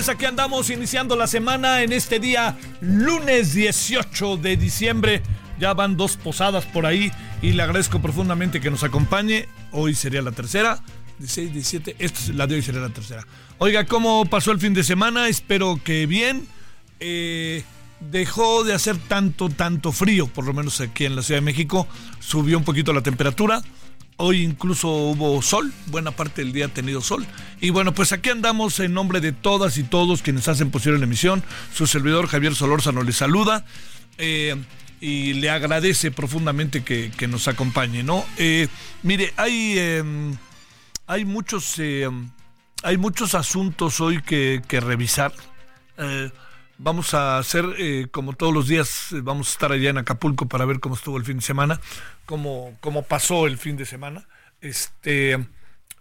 Noches, aquí andamos iniciando la semana en este día lunes 18 de diciembre. Ya van dos posadas por ahí y le agradezco profundamente que nos acompañe. Hoy sería la tercera, 16, 17, esta es la de hoy sería la tercera. Oiga, ¿cómo pasó el fin de semana? Espero que bien. Eh, dejó de hacer tanto, tanto frío, por lo menos aquí en la Ciudad de México. Subió un poquito la temperatura. Hoy incluso hubo sol, buena parte del día ha tenido sol. Y bueno, pues aquí andamos en nombre de todas y todos quienes hacen posible la emisión. Su servidor Javier Solórzano le saluda eh, y le agradece profundamente que, nos acompañe, ¿no? Eh, mire, hay, eh, hay, muchos, eh, hay muchos asuntos hoy que, que revisar. Vamos a hacer, eh, como todos los días, eh, vamos a estar allá en Acapulco para ver cómo estuvo el fin de semana, cómo, cómo pasó el fin de semana. Este,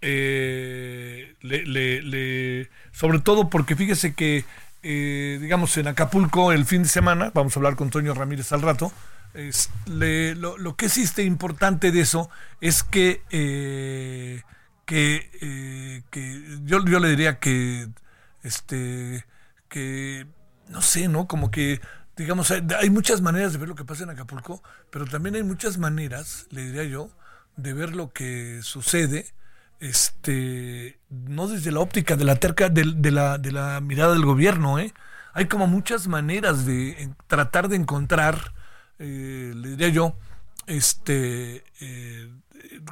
eh, le- le- le- sobre todo porque fíjese que, eh, digamos, en Acapulco el fin de semana, vamos a hablar con Toño Ramírez al rato, lo, que existe importante de eso es que, que yo, yo le diría que, este, que, no sé, ¿no? Como que, digamos, hay, hay muchas maneras de ver lo que pasa en Acapulco, pero también hay muchas maneras, le diría yo, de ver lo que sucede, este, no desde la óptica de la terca, de, de la, de la mirada del gobierno, ¿eh? Hay como muchas maneras de tratar de encontrar, eh, le diría yo, este, eh,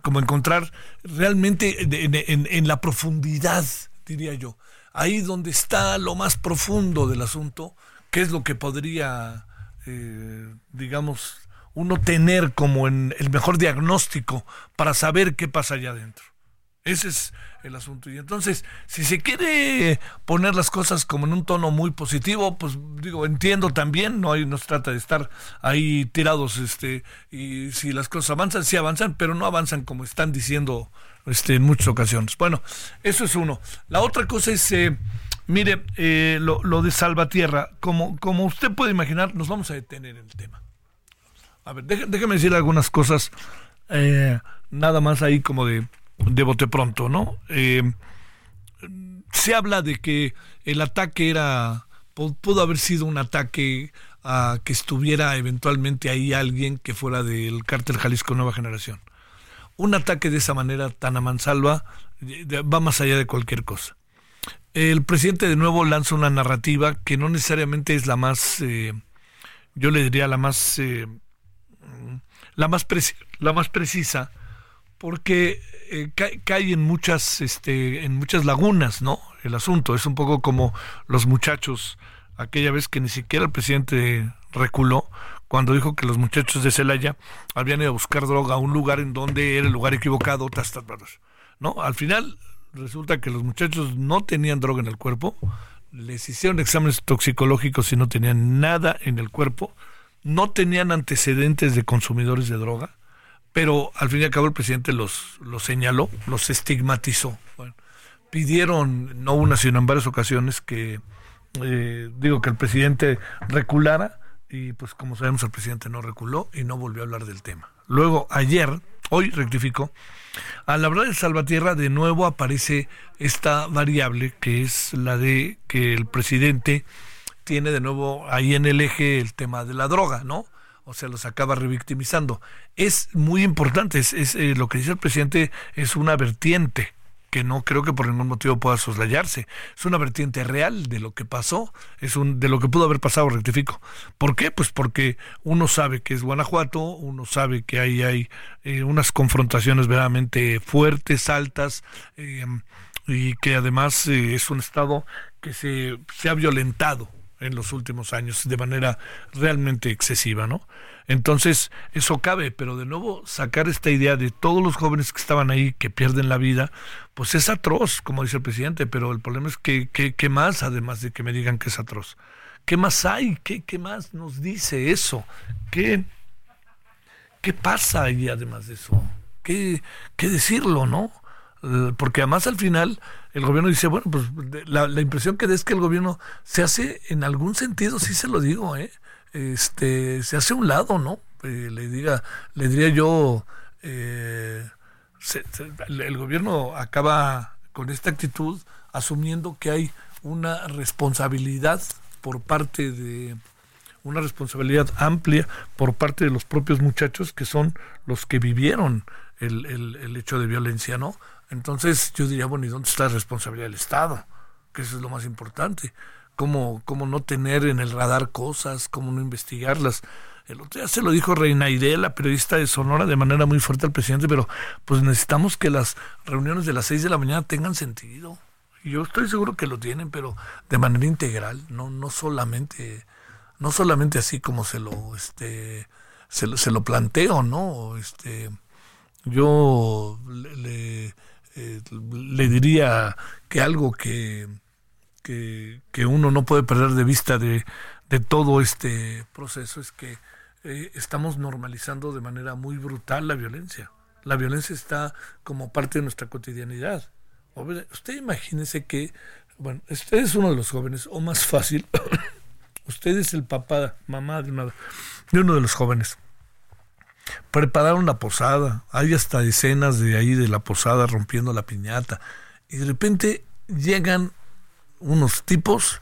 como encontrar realmente en- en la profundidad, diría yo, ahí donde está lo más profundo del asunto, qué es lo que podría, eh, digamos, uno tener como en el mejor diagnóstico para saber qué pasa allá adentro. Ese es el asunto. Y entonces, si se quiere poner las cosas como en un tono muy positivo, pues digo, entiendo también, no hay, no se trata de estar ahí tirados, este, y si las cosas avanzan, sí avanzan, pero no avanzan como están diciendo este, en muchas ocasiones. Bueno, eso es uno. La otra cosa es, eh, mire, eh, lo, lo de Salvatierra, como, como usted puede imaginar, nos vamos a detener en el tema. A ver, deje- déjeme decir algunas cosas, eh, nada más ahí como de, de bote pronto, ¿no? Eh, se habla de que el ataque era, pu- pudo haber sido un ataque a que estuviera eventualmente ahí alguien que fuera del cártel Jalisco Nueva Generación. Un ataque de esa manera tan a mansalva va más allá de cualquier cosa. El presidente de nuevo lanza una narrativa que no necesariamente es la más, eh, yo le diría la más, eh, la más, la más precisa, porque eh, cae, cae en muchas, este, en muchas lagunas, ¿no? El asunto es un poco como los muchachos, aquella vez que ni siquiera el presidente reculó cuando dijo que los muchachos de Celaya habían ido a buscar droga a un lugar en donde era el lugar equivocado, tas, tas, tas. ¿no? Al final resulta que los muchachos no tenían droga en el cuerpo, les hicieron exámenes toxicológicos y no tenían nada en el cuerpo, no tenían antecedentes de consumidores de droga, pero al fin y al cabo el presidente los, los señaló, los estigmatizó. pidieron, no una, sino en varias ocasiones, que eh, digo que el presidente reculara y pues como sabemos el presidente no reculó y no volvió a hablar del tema. Luego, ayer, hoy rectificó, al hablar de Salvatierra de nuevo aparece esta variable que es la de que el presidente tiene de nuevo ahí en el eje el tema de la droga, ¿no? O sea, los acaba revictimizando. Es muy importante, es, eh, lo que dice el presidente es una vertiente que no creo que por ningún motivo pueda soslayarse. Es una vertiente real de lo que pasó, es un de lo que pudo haber pasado, rectifico. ¿Por qué? Pues porque uno sabe que es Guanajuato, uno sabe que ahí hay eh, unas confrontaciones verdaderamente fuertes, altas, eh, y que además eh, es un estado que se, se ha violentado en los últimos años de manera realmente excesiva, ¿no? Entonces, eso cabe, pero de nuevo sacar esta idea de todos los jóvenes que estaban ahí que pierden la vida, pues es atroz, como dice el presidente, pero el problema es que, ¿qué más, además de que me digan que es atroz? ¿Qué más hay? ¿Qué, qué más nos dice eso? ¿Qué, qué pasa ahí además de eso? ¿Qué, qué decirlo, no? Eh, porque además al final el gobierno dice, bueno, pues la, la impresión que da es que el gobierno se hace, en algún sentido, sí se lo digo, ¿eh? este, se hace un lado, ¿no? Eh, le diga, le diría yo, eh, el gobierno acaba con esta actitud asumiendo que hay una responsabilidad por parte de una responsabilidad amplia por parte de los propios muchachos que son los que vivieron el, el, el hecho de violencia, ¿no? Entonces yo diría, bueno, ¿y dónde está la responsabilidad del Estado? Que eso es lo más importante cómo, cómo no tener en el radar cosas, cómo no investigarlas. El otro día se lo dijo Reina Iré, la periodista de Sonora, de manera muy fuerte al presidente, pero pues necesitamos que las reuniones de las 6 de la mañana tengan sentido. Yo estoy seguro que lo tienen, pero de manera integral, no, no solamente, no solamente así como se lo, este, se lo, se lo planteo, ¿no? Este, yo le, eh, le diría que algo que que, uno no puede perder de vista de, todo este proceso es que eh, estamos normalizando de manera muy brutal la violencia. La violencia está como parte de nuestra cotidianidad. Usted imagínese que, bueno, usted es uno de los jóvenes, o más fácil, usted es el papá, mamá de, de uno de los jóvenes. Prepararon la posada, hay hasta escenas de ahí de la posada rompiendo la piñata, y de repente llegan unos tipos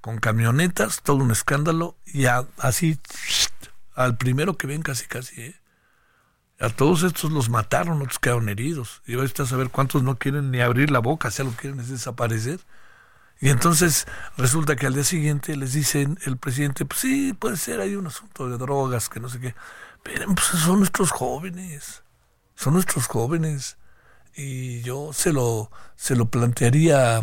con camionetas, todo un escándalo, y así al primero que ven casi casi, ¿eh? A todos estos los mataron, otros quedaron heridos. Y ahorita a saber cuántos no quieren ni abrir la boca, si lo quieren es desaparecer. Y entonces resulta que al día siguiente les dicen el presidente, pues sí, puede ser, hay un asunto de drogas, que no sé qué. Pero pues son nuestros jóvenes, son nuestros jóvenes. Y yo se lo, se lo plantearía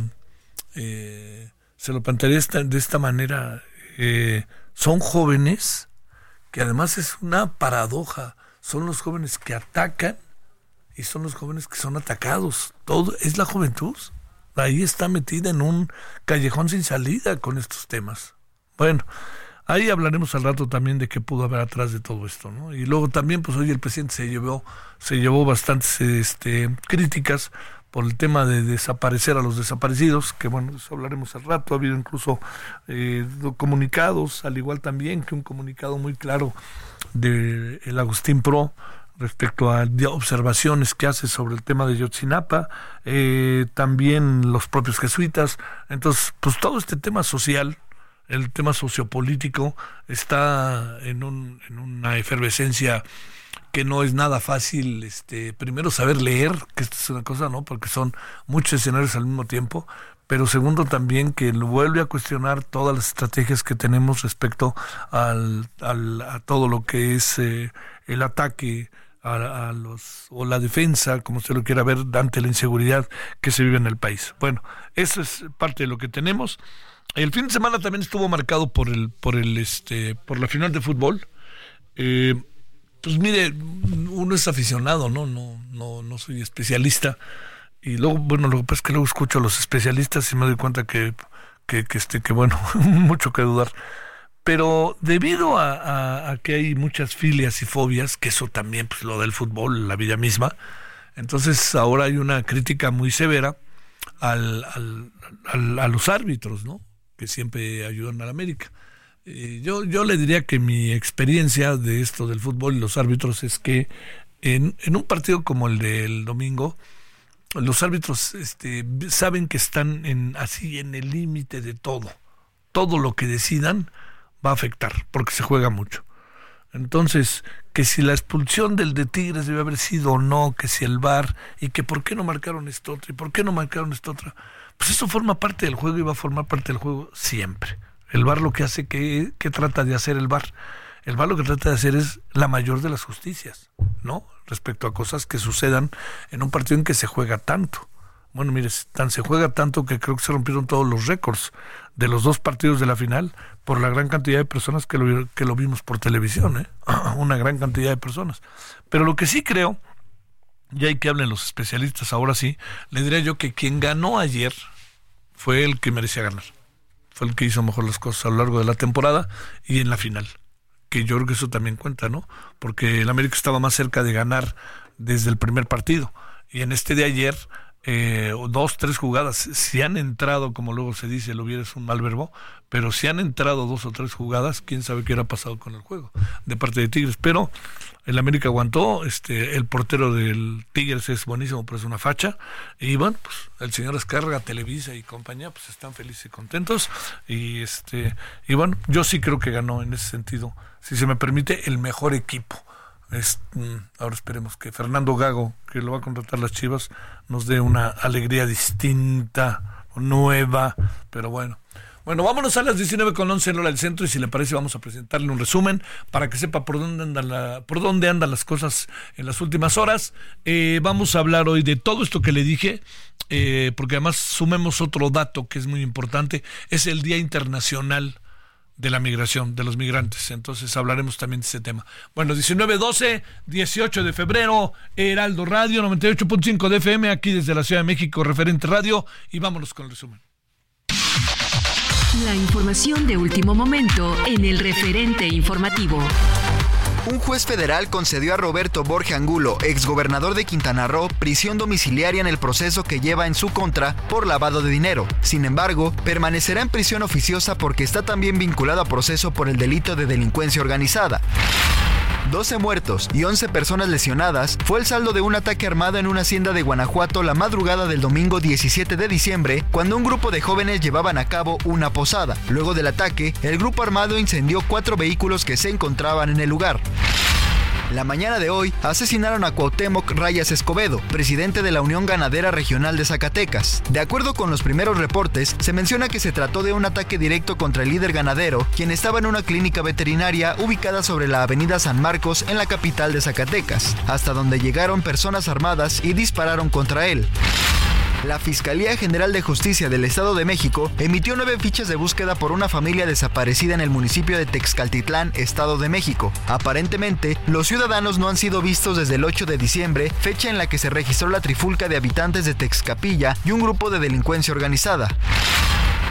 eh, se lo plantearía de esta manera, eh, son jóvenes que además es una paradoja, son los jóvenes que atacan y son los jóvenes que son atacados. Todo es la juventud. Ahí está metida en un callejón sin salida con estos temas. Bueno, ahí hablaremos al rato también de qué pudo haber atrás de todo esto, ¿no? Y luego también, pues hoy el presidente se llevó, se llevó bastantes este, críticas por el tema de desaparecer a los desaparecidos, que bueno, eso hablaremos al rato, ha habido incluso eh, comunicados, al igual también que un comunicado muy claro de el Agustín Pro respecto a observaciones que hace sobre el tema de Yotzinapa, eh, también los propios jesuitas, entonces pues todo este tema social, el tema sociopolítico está en, un, en una efervescencia que no es nada fácil, este, primero saber leer, que esto es una cosa, ¿no? Porque son muchos escenarios al mismo tiempo, pero segundo también que vuelve a cuestionar todas las estrategias que tenemos respecto al, al a todo lo que es eh, el ataque a, los o la defensa, como se lo quiera ver, ante la inseguridad que se vive en el país. Bueno, eso es parte de lo que tenemos. El fin de semana también estuvo marcado por el por el este por la final de fútbol. Eh, pues mire, uno es aficionado, ¿no? No, no, no soy especialista. Y luego, bueno, lo que pasa es que luego escucho a los especialistas y me doy cuenta que, que, que este, que bueno, mucho que dudar. pero debido a, que hay muchas filias y fobias, que eso también pues lo del fútbol, la vida misma, entonces ahora hay una crítica muy severa al, al, a los árbitros, ¿no? Que siempre ayudan a la América. Eh, yo, yo le diría que mi experiencia de esto del fútbol y los árbitros es que en, un partido como el del domingo, los árbitros este, saben que están en, así en el límite de todo. Todo lo que decidan va a afectar, porque se juega mucho. Entonces, que si la expulsión del de Tigres debe haber sido o no, que si el VAR, y que por qué no marcaron esto otro, y por qué no marcaron esto otro, pues eso forma parte del juego y va a formar parte del juego siempre. El VAR lo que hace, que, trata de hacer el VAR? El VAR lo que trata de hacer es la mayor de las justicias, ¿no? Respecto a cosas que sucedan en un partido en que se juega tanto. Bueno, mire, se juega tanto que creo que se rompieron todos los récords de los dos partidos de la final por la gran cantidad de personas que lo, que lo vimos por televisión, ¿eh? una gran cantidad de personas. Pero lo que sí creo, y hay que hablen los especialistas ahora sí, le diría yo que quien ganó ayer fue el que merecía ganar. Fue el que hizo mejor las cosas a lo largo de la temporada y en la final que yo creo que eso también cuenta, ¿no? Porque el América estaba más cerca de ganar desde el primer partido. Y en este de ayer, eh, dos, tres jugadas, si han entrado, como luego se dice, lo hubiera es un mal verbo, pero si han entrado dos o tres jugadas, quién sabe qué hubiera pasado con el juego de parte de Tigres. Pero el América aguantó, este, el portero del Tigres es buenísimo, pero es una facha. Y bueno, pues el señor Escarga, Televisa y compañía, pues están felices y contentos. Y este, y bueno, yo sí creo que ganó en ese sentido si se me permite, el mejor equipo. Mm, ahora esperemos que Fernando Gago, que lo va a contratar las Chivas, nos dé una alegría distinta, nueva, pero bueno. Bueno, vámonos a las 19 con 11 en hora del centro y si le parece vamos a presentarle un resumen para que sepa por dónde andan, la, por dónde andan las cosas en las últimas horas. Eh, vamos a hablar hoy de todo esto que le dije, eh, porque además sumemos otro dato que es muy importante, es el Día Internacional de la migración, de los migrantes. Entonces hablaremos también de ese tema. Bueno, 19, 12, 18 de febrero, Heraldo Radio, 98.5 de FM, aquí desde la Ciudad de México, referente radio, y vámonos con el resumen. La información de último momento en el referente informativo. Un juez federal concedió a Roberto Borge Angulo, exgobernador de Quintana Roo, prisión domiciliaria en el proceso que lleva en su contra por lavado de dinero. Sin embargo, permanecerá en prisión oficiosa porque está también vinculado a proceso por el delito de delincuencia organizada. 12 muertos y 11 personas lesionadas fue el saldo de un ataque armado en una hacienda de Guanajuato la madrugada del domingo 17 de diciembre, cuando un grupo de jóvenes llevaban a cabo una posada. Luego del ataque, el grupo armado incendió cuatro vehículos que se encontraban en el lugar. La mañana de hoy asesinaron a Cuauhtémoc Rayas Escobedo, presidente de la Unión Ganadera Regional de Zacatecas. De acuerdo con los primeros reportes, se menciona que se trató de un ataque directo contra el líder ganadero, quien estaba en una clínica veterinaria ubicada sobre la avenida San Marcos en la capital de Zacatecas, hasta donde llegaron personas armadas y dispararon contra él. La Fiscalía General de Justicia del Estado de México emitió nueve fichas de búsqueda por una familia desaparecida en el municipio de Texcaltitlán, Estado de México. Aparentemente, los ciudadanos no han sido vistos desde el 8 de diciembre, fecha en la que se registró la trifulca de habitantes de Texcapilla y un grupo de delincuencia organizada.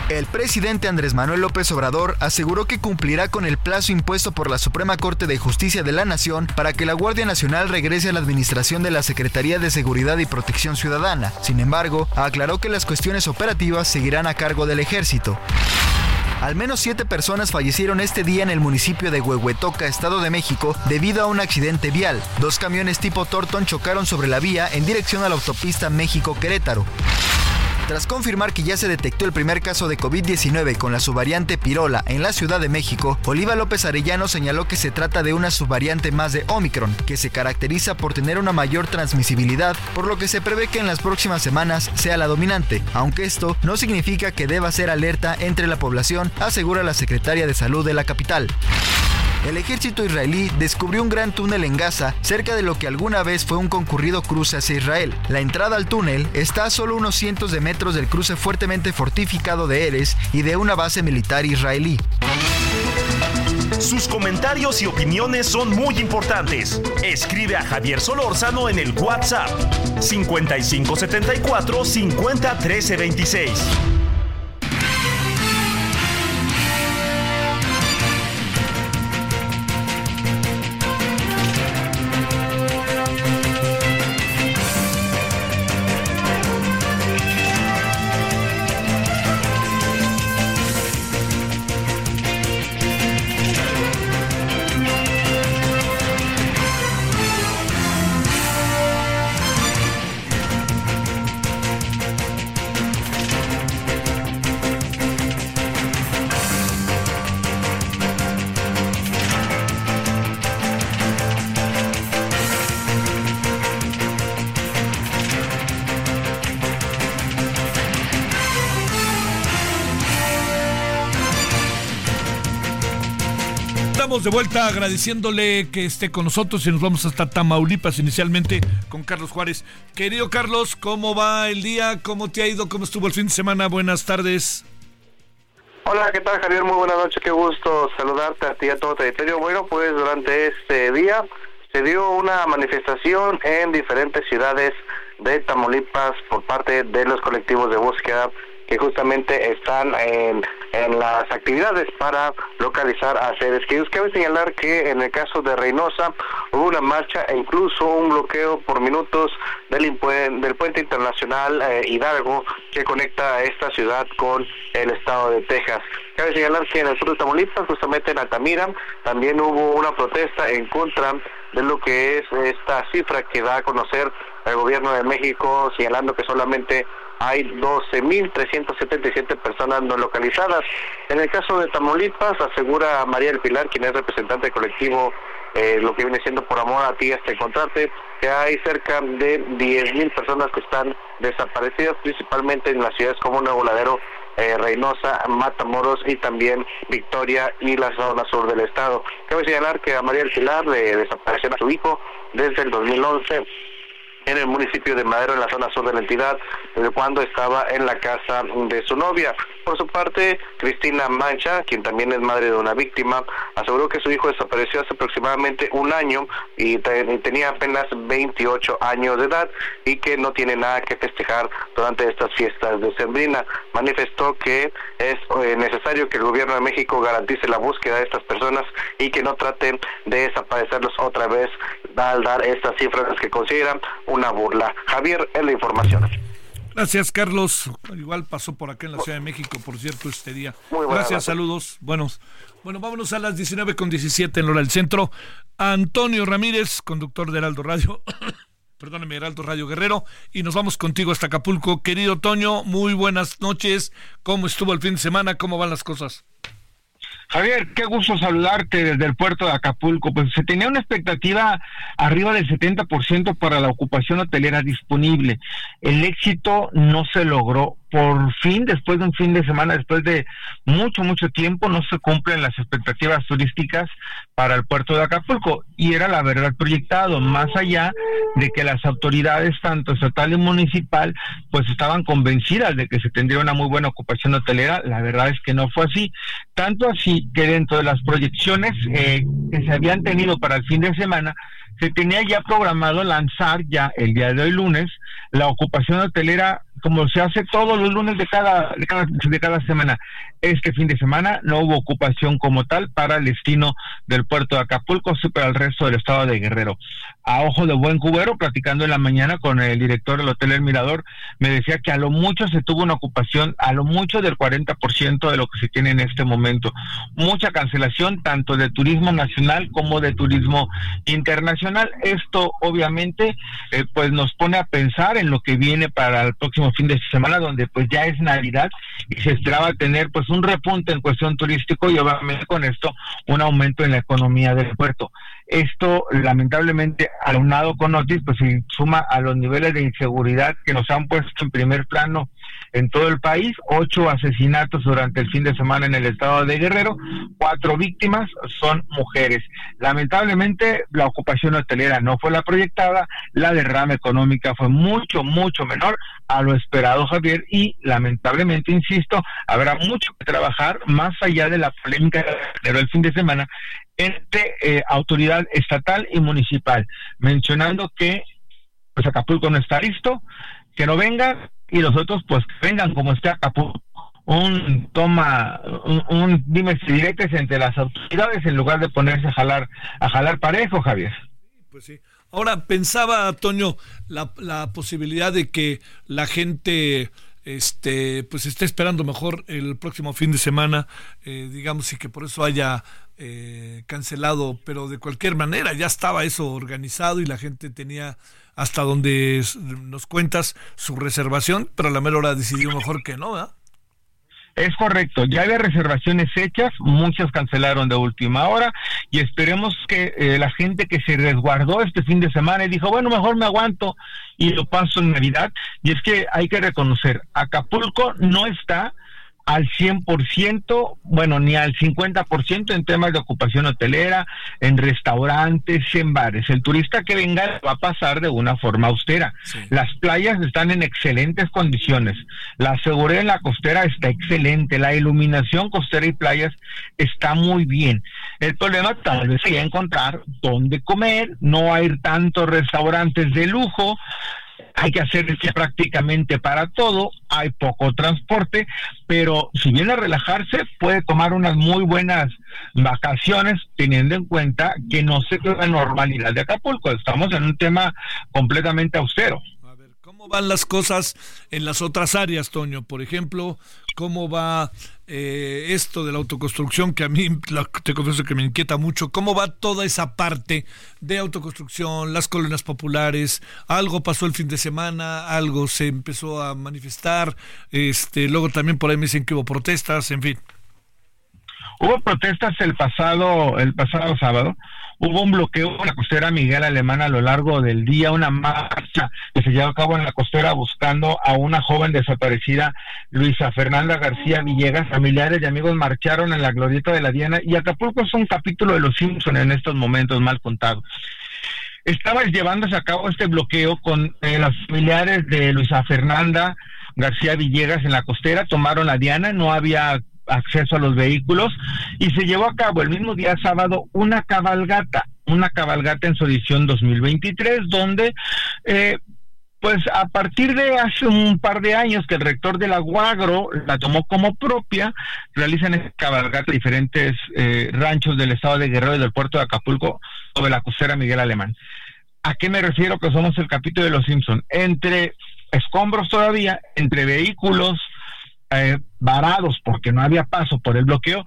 El presidente Andrés Manuel López Obrador aseguró que cumplirá con el plazo impuesto por la Suprema Corte de Justicia de la Nación para que la Guardia Nacional regrese a la administración de la Secretaría de Seguridad y Protección Ciudadana. Sin embargo, aclaró que las cuestiones operativas seguirán a cargo del ejército. Al menos siete personas fallecieron este día en el municipio de Huehuetoca, Estado de México, debido a un accidente vial. Dos camiones tipo Torton chocaron sobre la vía en dirección a la autopista México-Querétaro. Tras confirmar que ya se detectó el primer caso de COVID-19 con la subvariante Pirola en la Ciudad de México, Oliva López Arellano señaló que se trata de una subvariante más de Omicron, que se caracteriza por tener una mayor transmisibilidad, por lo que se prevé que en las próximas semanas sea la dominante, aunque esto no significa que deba ser alerta entre la población, asegura la secretaria de Salud de la capital. El ejército israelí descubrió un gran túnel en Gaza cerca de lo que alguna vez fue un concurrido cruce hacia Israel. La entrada al túnel está a solo unos cientos de metros del cruce fuertemente fortificado de Eres y de una base militar israelí. Sus comentarios y opiniones son muy importantes. Escribe a Javier Solórzano en el WhatsApp 5574 50 26. De vuelta agradeciéndole que esté con nosotros y nos vamos hasta Tamaulipas inicialmente con Carlos Juárez. Querido Carlos, ¿cómo va el día? ¿Cómo te ha ido? ¿Cómo estuvo el fin de semana? Buenas tardes. Hola, ¿qué tal Javier? Muy buenas noches, qué gusto saludarte a ti y a todo el territorio. Bueno, pues durante este día se dio una manifestación en diferentes ciudades de Tamaulipas por parte de los colectivos de búsqueda que justamente están en, en las actividades para localizar a seres queridos. Cabe señalar que en el caso de Reynosa hubo una marcha e incluso un bloqueo por minutos del, del puente internacional eh, Hidalgo que conecta a esta ciudad con el estado de Texas. Cabe señalar que en el sur de Tamaulipas, justamente en Altamira, también hubo una protesta en contra de lo que es esta cifra que da a conocer el gobierno de México, señalando que solamente hay 12.377 personas no localizadas. En el caso de Tamaulipas, asegura María del Pilar, quien es representante del colectivo, eh, lo que viene siendo por amor a ti hasta encontrarte, que hay cerca de 10.000 personas que están desaparecidas, principalmente en las ciudades como Nuevo Ladero, eh, Reynosa, Matamoros y también Victoria y la zona sur del estado. Cabe señalar que a María del Pilar le desapareció a su hijo desde el 2011 en el municipio de Madero, en la zona sur de la entidad, desde cuando estaba en la casa de su novia. Por su parte, Cristina Mancha, quien también es madre de una víctima, aseguró que su hijo desapareció hace aproximadamente un año y, tenía apenas 28 años de edad y que no tiene nada que festejar durante estas fiestas de Sembrina. Manifestó que es eh, necesario que el gobierno de México garantice la búsqueda de estas personas y que no traten de desaparecerlos otra vez al dar estas cifras que consideran una burla. Javier, en la información. Gracias, Carlos. Igual pasó por acá en la Ciudad de México, por cierto, este día. Gracias, saludos. Buenos. Bueno, vámonos a las 19 con 17 en Hora del Centro. Antonio Ramírez, conductor de Heraldo Radio. Perdóneme, Heraldo Radio Guerrero. Y nos vamos contigo hasta Acapulco. Querido Toño, muy buenas noches. ¿Cómo estuvo el fin de semana? ¿Cómo van las cosas? Javier, qué gusto saludarte desde el puerto de Acapulco. Pues se tenía una expectativa arriba del 70% para la ocupación hotelera disponible. El éxito no se logró por fin, después de un fin de semana, después de mucho, mucho tiempo, no se cumplen las expectativas turísticas para el puerto de Acapulco. Y era la verdad proyectado, más allá de que las autoridades, tanto estatal y municipal, pues estaban convencidas de que se tendría una muy buena ocupación hotelera. La verdad es que no fue así. Tanto así que dentro de las proyecciones eh, que se habían tenido para el fin de semana, se tenía ya programado lanzar ya el día de hoy lunes la ocupación hotelera como se hace todos los lunes de cada, de cada, de cada semana. Este fin de semana no hubo ocupación como tal para el destino del puerto de Acapulco, sí para el resto del estado de Guerrero. A ojo de buen cubero, platicando en la mañana con el director del Hotel El Mirador, me decía que a lo mucho se tuvo una ocupación, a lo mucho del 40% de lo que se tiene en este momento. Mucha cancelación tanto de turismo nacional como de turismo internacional. Esto obviamente eh, pues nos pone a pensar en lo que viene para el próximo fin de semana, donde pues ya es Navidad y se esperaba tener pues un repunte en cuestión turístico y obviamente con esto un aumento en la economía del puerto. Esto lamentablemente aunado con Otis pues se suma a los niveles de inseguridad que nos han puesto en primer plano en todo el país, ocho asesinatos durante el fin de semana en el estado de Guerrero, cuatro víctimas son mujeres. Lamentablemente la ocupación hotelera no fue la proyectada, la derrama económica fue mucho, mucho menor a lo esperado Javier y lamentablemente, insisto, habrá mucho que trabajar más allá de la polémica del fin de semana entre eh, autoridad estatal y municipal, mencionando que pues Acapulco no está listo, que no venga y los otros pues vengan como está Acapulco un toma un, un dime si directes entre las autoridades en lugar de ponerse a jalar a jalar parejo Javier. Pues sí. Ahora pensaba Toño la, la posibilidad de que la gente este pues esté esperando mejor el próximo fin de semana eh, digamos y que por eso haya eh, cancelado pero de cualquier manera ya estaba eso organizado y la gente tenía hasta donde nos cuentas su reservación, pero a la mera hora decidió mejor que no, ¿verdad? Es correcto, ya había reservaciones hechas, muchas cancelaron de última hora y esperemos que eh, la gente que se resguardó este fin de semana y dijo, bueno, mejor me aguanto y lo paso en Navidad. Y es que hay que reconocer, Acapulco no está al 100%, bueno, ni al 50% en temas de ocupación hotelera, en restaurantes, en bares. El turista que venga va a pasar de una forma austera. Las playas están en excelentes condiciones. La seguridad en la costera está excelente. La iluminación costera y playas está muy bien. El problema tal vez sería encontrar dónde comer, no hay tantos restaurantes de lujo hay que hacer prácticamente para todo, hay poco transporte, pero si viene a relajarse, puede tomar unas muy buenas vacaciones, teniendo en cuenta que no se la normalidad de Acapulco, estamos en un tema completamente austero. ¿Cómo van las cosas en las otras áreas, Toño? Por ejemplo, ¿cómo va eh, esto de la autoconstrucción que a mí te confieso que me inquieta mucho? ¿Cómo va toda esa parte de autoconstrucción, las colonias populares? Algo pasó el fin de semana, algo se empezó a manifestar, este, luego también por ahí me dicen que hubo protestas, en fin. Hubo protestas el pasado, el pasado sábado Hubo un bloqueo en la costera Miguel Alemán a lo largo del día, una marcha que se llevó a cabo en la costera buscando a una joven desaparecida, Luisa Fernanda García Villegas. Familiares y amigos marcharon en la glorieta de la Diana y Acapulco es un capítulo de los Simpson en estos momentos mal contados estaba llevándose a cabo este bloqueo con eh, las familiares de Luisa Fernanda García Villegas en la costera, tomaron la Diana, no había acceso a los vehículos y se llevó a cabo el mismo día sábado una cabalgata, una cabalgata en su edición 2023 donde eh, pues a partir de hace un par de años que el rector de la Guagro la tomó como propia, realizan esta cabalgata diferentes eh, ranchos del estado de Guerrero y del puerto de Acapulco sobre la costera Miguel Alemán. ¿A qué me refiero que somos el capítulo de los Simpson? Entre escombros todavía, entre vehículos, eh, varados porque no había paso por el bloqueo,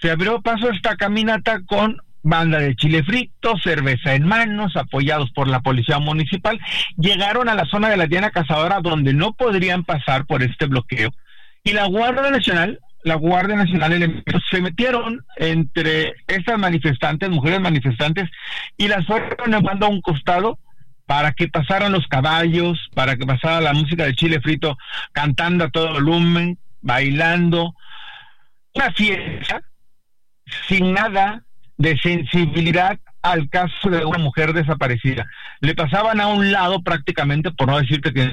se abrió paso esta caminata con banda de chile frito, cerveza en manos, apoyados por la policía municipal, llegaron a la zona de la Diana Cazadora donde no podrían pasar por este bloqueo. Y la Guardia Nacional, la Guardia Nacional se metieron entre estas manifestantes, mujeres manifestantes, y las fueron llevando a un costado para que pasaran los caballos, para que pasara la música de Chile Frito cantando a todo volumen, bailando. Una fiesta sin nada de sensibilidad al caso de una mujer desaparecida. Le pasaban a un lado prácticamente, por no decirte que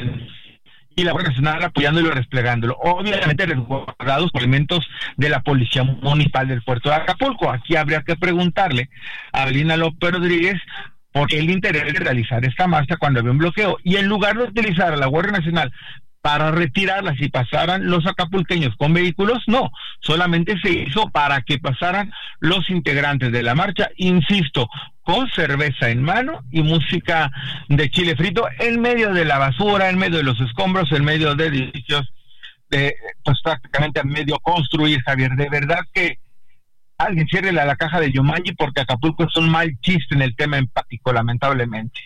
y la Guardia Nacional apoyándolo y desplegándolo. Obviamente resguardados por elementos de la Policía Municipal del Puerto de Acapulco. Aquí habría que preguntarle a Belina López Rodríguez porque el interés de realizar esta marcha cuando había un bloqueo. Y en lugar de utilizar a la Guardia Nacional para retirarla si pasaran los acapulqueños con vehículos, no, solamente se hizo para que pasaran los integrantes de la marcha, insisto, con cerveza en mano y música de chile frito en medio de la basura, en medio de los escombros, en medio de edificios, de, pues prácticamente en medio construir, Javier. De verdad que alguien cierre a la caja de Yumanji porque Acapulco es un mal chiste en el tema empático, lamentablemente.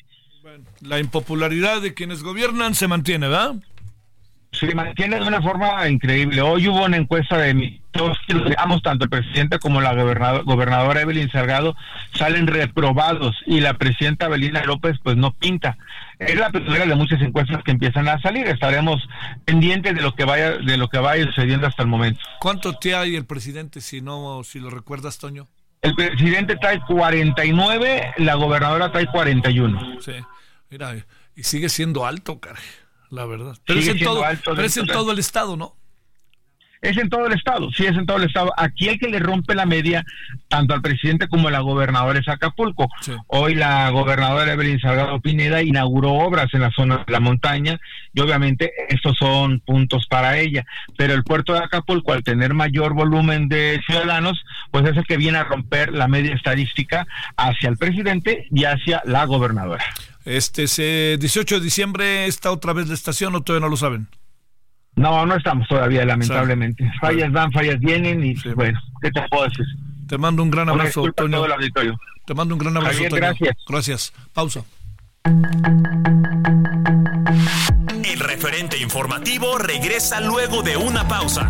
la impopularidad de quienes gobiernan se mantiene, ¿verdad? Se mantiene de una forma increíble. Hoy hubo una encuesta de todos, digamos, tanto el presidente como la gobernadora Evelyn Salgado salen reprobados y la presidenta Belina López pues no pinta. Es la primera de muchas encuestas que empiezan a salir. Estaremos pendientes de lo que vaya de lo que vaya sucediendo hasta el momento. ¿Cuánto te hay el presidente si no si lo recuerdas, Toño? El presidente trae 49, la gobernadora trae 41. Sí. Mira, y sigue siendo alto, caray la verdad. Pero, es en, todo, pero es en todo el estado, ¿no? Es en todo el estado, sí, es en todo el estado. Aquí el que le rompe la media, tanto al presidente como a la gobernadora es Acapulco. Hoy la gobernadora Evelyn Salgado Pineda inauguró obras en la zona de la montaña y obviamente estos son puntos para ella. Pero el puerto de Acapulco, al tener mayor volumen de ciudadanos, pues es el que viene a romper la media estadística hacia el presidente y hacia la gobernadora. Este, ese 18 de diciembre está otra vez la estación o todavía no lo saben. No, no estamos todavía, lamentablemente. Fallas van, fallas vienen y bueno, ¿qué te puedo decir? Te mando un gran abrazo, Toño. Te mando un gran abrazo, Gracias. Gracias. Pausa. El referente informativo regresa luego de una pausa.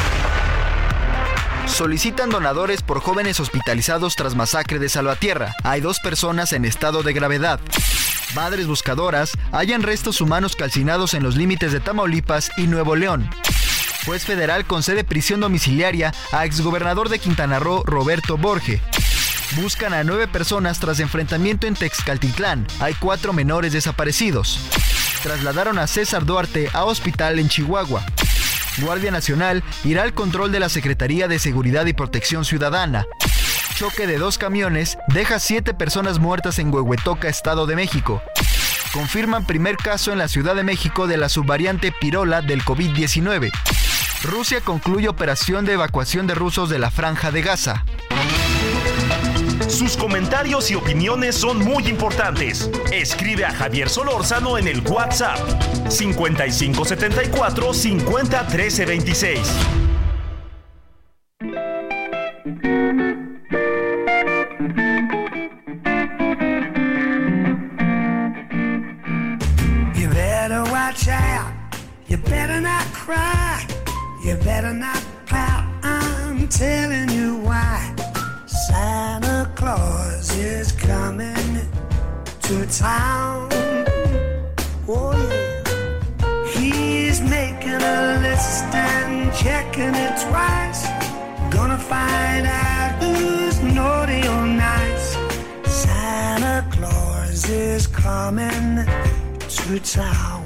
Solicitan donadores por jóvenes hospitalizados tras masacre de Salvatierra. Hay dos personas en estado de gravedad. Madres buscadoras hallan restos humanos calcinados en los límites de Tamaulipas y Nuevo León. Juez federal concede prisión domiciliaria a exgobernador de Quintana Roo, Roberto Borge. Buscan a nueve personas tras enfrentamiento en Texcaltitlán. Hay cuatro menores desaparecidos. Trasladaron a César Duarte a hospital en Chihuahua. Guardia Nacional irá al control de la Secretaría de Seguridad y Protección Ciudadana. Choque de dos camiones deja siete personas muertas en Huehuetoca, Estado de México. Confirman primer caso en la Ciudad de México de la subvariante Pirola del COVID-19. Rusia concluye operación de evacuación de rusos de la franja de Gaza. Sus comentarios y opiniones son muy importantes. Escribe a Javier Solórzano en el WhatsApp 5574 50 13 26. You better watch out. You better not cry. You better not pout. I'm telling you why. Santa Claus is coming to town. Oh, yeah. He's making a list and checking it twice. Gonna find out who's naughty or nice. Santa Claus is coming to town.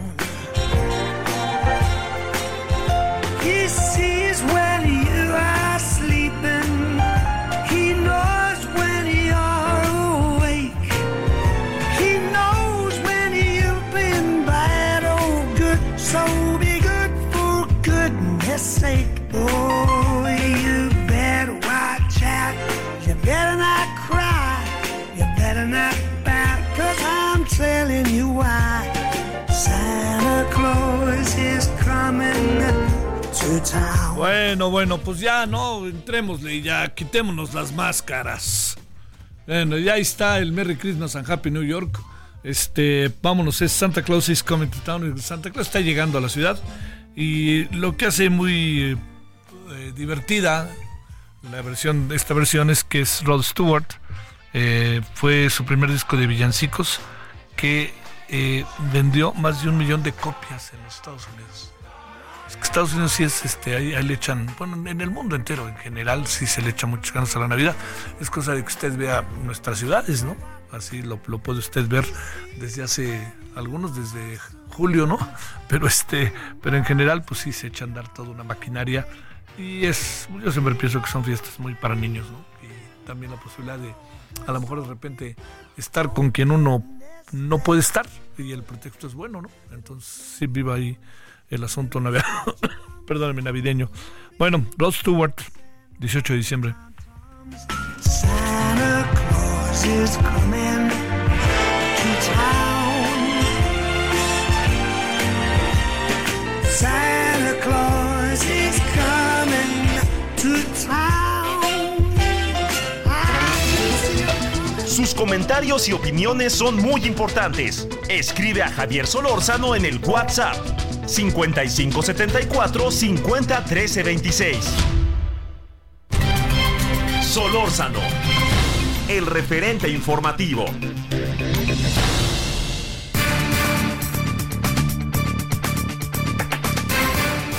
He sees when you Bueno, bueno, pues ya no, entrémosle y ya quitémonos las máscaras. Bueno, ya está el Merry Christmas and Happy New York. Este, vámonos, es Santa Claus is coming to town. Santa Claus está llegando a la ciudad y lo que hace muy eh, divertida la versión, esta versión es que es Rod Stewart. eh, fue su primer disco de villancicos que eh, vendió más de un millón de copias en los Estados Unidos. Es que Estados Unidos sí es, este, ahí, ahí le echan, bueno, en el mundo entero en general sí se le echa muchas ganas a la Navidad. Es cosa de que usted vea nuestras ciudades, ¿no? Así lo, lo puede usted ver desde hace algunos, desde julio, ¿no? Pero este, pero en general, pues sí se echa a andar toda una maquinaria y es, yo siempre pienso que son fiestas muy para niños, ¿no? Y también la posibilidad de, a lo mejor de repente, estar con quien uno no puede estar y el pretexto es bueno, ¿no? Entonces sí viva ahí el asunto navideño, perdóname, navideño. Bueno, Rod Stewart, 18 de diciembre. Santa Claus is coming Comentarios y opiniones son muy importantes. Escribe a Javier Solórzano en el WhatsApp 5574 50 13 26. Solórzano, el referente informativo.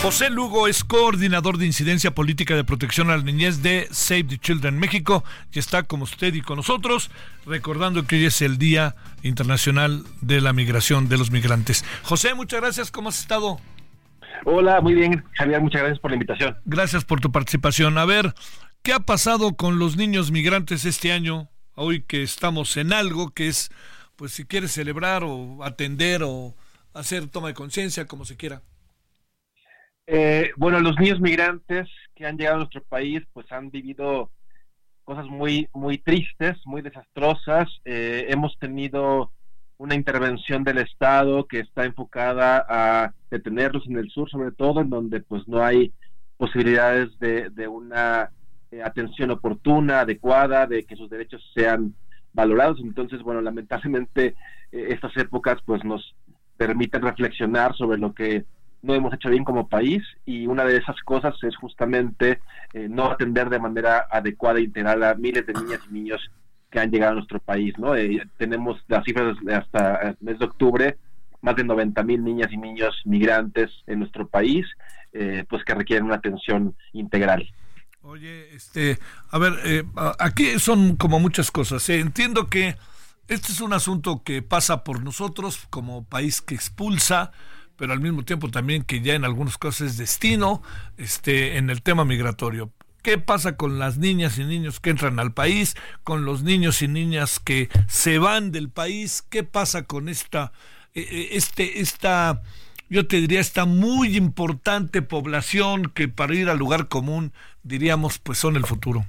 José Lugo es coordinador de incidencia política de protección a la niñez de Save the Children México y está con usted y con nosotros recordando que hoy es el Día Internacional de la Migración de los Migrantes. José, muchas gracias, ¿cómo has estado? Hola, muy bien, Javier, muchas gracias por la invitación. Gracias por tu participación. A ver, ¿qué ha pasado con los niños migrantes este año? Hoy que estamos en algo que es, pues si quieres celebrar o atender o hacer toma de conciencia, como se quiera. Eh, bueno, los niños migrantes que han llegado a nuestro país, pues han vivido cosas muy, muy tristes, muy desastrosas. Eh, hemos tenido una intervención del Estado que está enfocada a detenerlos en el sur, sobre todo, en donde pues no hay posibilidades de, una eh, atención oportuna, adecuada, de que sus derechos sean valorados. Entonces, bueno, lamentablemente eh, estas épocas pues nos permiten reflexionar sobre lo que no hemos hecho bien como país y una de esas cosas es justamente eh, no atender de manera adecuada e integral a miles de niñas y niños que han llegado a nuestro país, ¿no? Eh, tenemos las cifras hasta el mes de octubre, más de 90 mil niñas y niños migrantes en nuestro país, pues que requieren una atención integral. Oye, este, a ver, eh, aquí son como muchas cosas. Eh, entiendo que este es un asunto que pasa por nosotros como país que expulsa, pero al mismo tiempo también que ya en algunos casos es destino, este, en el tema migratorio. ¿Qué pasa con las niñas y niños que entran al país, con los niños y niñas que se van del país? ¿Qué pasa con esta, eh, este, esta yo te diría, esta muy importante población que para ir al lugar común, diríamos, pues son el futuro.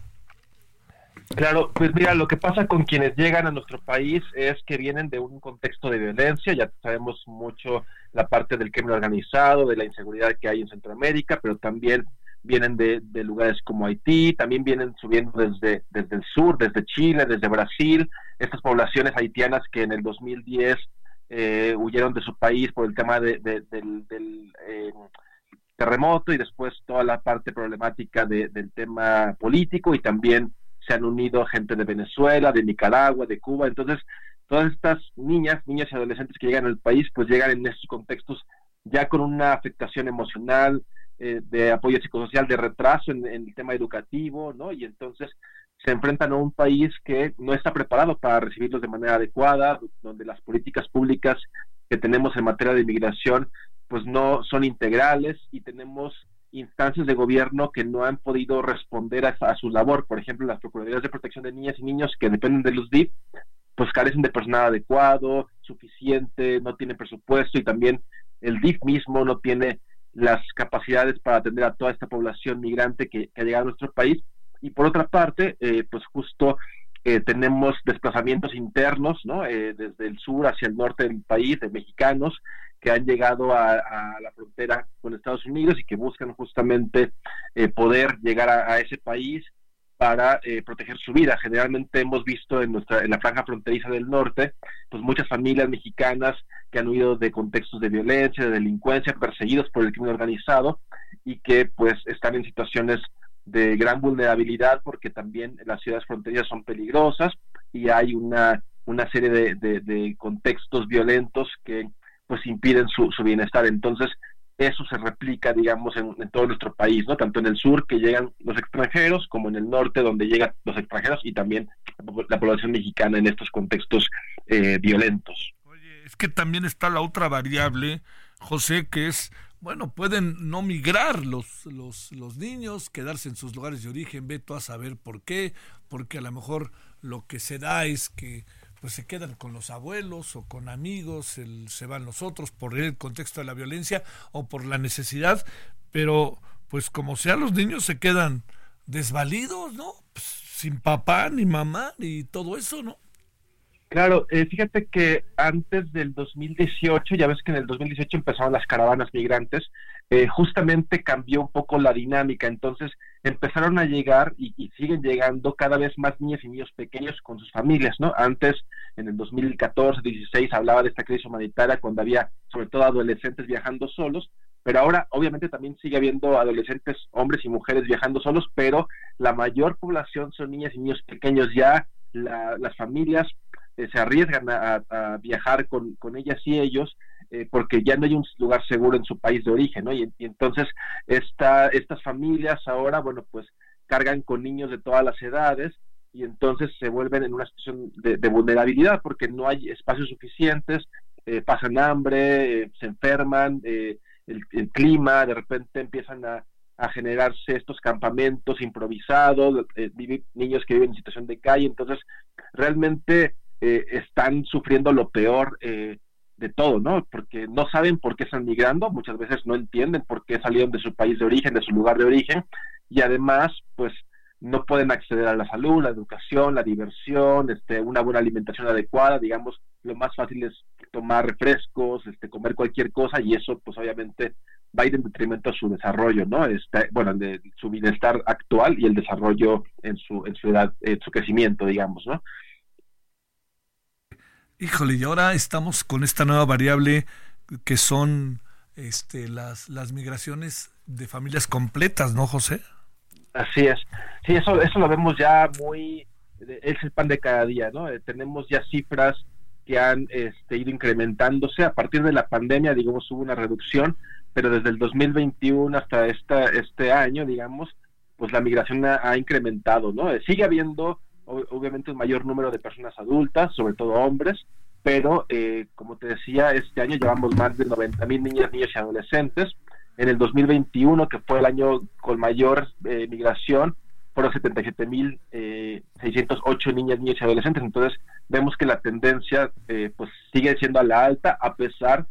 Claro, pues mira, lo que pasa con quienes llegan a nuestro país es que vienen de un contexto de violencia, ya sabemos mucho la parte del crimen organizado, de la inseguridad que hay en Centroamérica, pero también vienen de, lugares como Haití, también vienen subiendo desde, desde el sur, desde Chile, desde Brasil, estas poblaciones haitianas que en el 2010 eh, huyeron de su país por el tema de, del, eh, terremoto y después toda la parte problemática del tema político y también se han unido gente de Venezuela, de Nicaragua, de Cuba. Entonces, todas estas niñas, niñas y adolescentes que llegan al país, pues llegan en estos contextos ya con una afectación emocional, eh, de apoyo psicosocial, de retraso en, en, el tema educativo, ¿no? Y entonces se enfrentan a un país que no está preparado para recibirlos de manera adecuada, donde las políticas públicas que tenemos en materia de inmigración pues no son integrales y tenemos instancias de gobierno que no han podido responder a, su labor. Por ejemplo, las Procuradurías de Protección de Niñas y Niños que dependen de los DIF, pues carecen de personal adecuado, suficiente, no tienen presupuesto y también el DIF mismo no tiene las capacidades para atender a toda esta población migrante que, que ha llegado a nuestro país y por otra parte, eh, pues justo eh, tenemos desplazamientos internos, ¿no? Eh, desde el sur hacia el norte del país, de mexicanos que han llegado a, la frontera con Estados Unidos y que buscan justamente poder llegar a, ese país para proteger su vida. Generalmente hemos visto en nuestra en la franja fronteriza del norte, pues muchas familias mexicanas que han huido de contextos de violencia, de delincuencia, perseguidos por el crimen organizado y que pues están en situaciones de gran vulnerabilidad porque también las ciudades fronterizas son peligrosas y hay una, una serie de, de, contextos violentos que pues impiden su, su, bienestar. Entonces, eso se replica, digamos, en, todo nuestro país, ¿no? Tanto en el sur que llegan los extranjeros, como en el norte donde llegan los extranjeros y también la población mexicana en estos contextos eh, violentos. Oye, es que también está la otra variable, José, que es bueno, pueden no migrar los, los, los, niños, quedarse en sus lugares de origen, veto a saber por qué, porque a lo mejor lo que se da es que pues se quedan con los abuelos o con amigos, el, se van los otros por el contexto de la violencia o por la necesidad, pero pues como sea los niños se quedan desvalidos, ¿no? Pues, sin papá ni mamá ni todo eso, ¿no? Claro, eh, fíjate que antes del 2018, ya ves que en el 2018 empezaron las caravanas migrantes, eh, justamente cambió un poco la dinámica, entonces empezaron a llegar y, siguen llegando cada vez más niñas y niños pequeños con sus familias, ¿no? Antes, en el 2014, 16, hablaba de esta crisis humanitaria cuando había sobre todo adolescentes viajando solos, pero ahora obviamente también sigue habiendo adolescentes, hombres y mujeres viajando solos, pero la mayor población son niñas y niños pequeños, ya la, las familias eh, se arriesgan a, viajar con, con, ellas y ellos eh, porque ya no hay un lugar seguro en su país de origen, ¿no? Y, entonces esta, estas familias ahora, bueno, pues cargan con niños de todas las edades y entonces se vuelven en una situación de, vulnerabilidad porque no hay espacios suficientes, eh, pasan hambre, se enferman, el, clima, de repente empiezan a, a generarse estos campamentos improvisados, niños que viven en situación de calle, entonces realmente eh, están sufriendo lo peor eh, de todo, ¿no? Porque no saben por qué están migrando, muchas veces no entienden por qué salieron de su país de origen, de su lugar de origen, y además, pues no pueden acceder a la salud, la educación, la diversión, este, una buena alimentación adecuada, digamos, lo más fácil es tomar refrescos, este, comer cualquier cosa y eso pues obviamente va a ir en detrimento a su desarrollo, ¿no? Este, bueno, de su bienestar actual y el desarrollo en su, en su edad, en su crecimiento, digamos, ¿no? Híjole, y ahora estamos con esta nueva variable que son este, las, las migraciones de familias completas, ¿no, José? Así es. Sí, eso, eso lo vemos ya muy, es el pan de cada día, ¿no? Eh, tenemos ya cifras que han este, ido incrementándose. A partir de la pandemia, digamos, hubo una reducción, pero desde el 2021 hasta esta, este año, digamos, pues la migración ha, incrementado, ¿no? Eh, sigue habiendo, obviamente, un mayor número de personas adultas, sobre todo hombres, pero eh, como te decía, este año llevamos más de 90 mil niñas, niños y adolescentes, en el 2021, que fue el año con mayor eh, migración, fueron 77.608 eh, niñas, niños y adolescentes. Entonces, vemos que la tendencia eh, pues sigue siendo a la alta, a pesar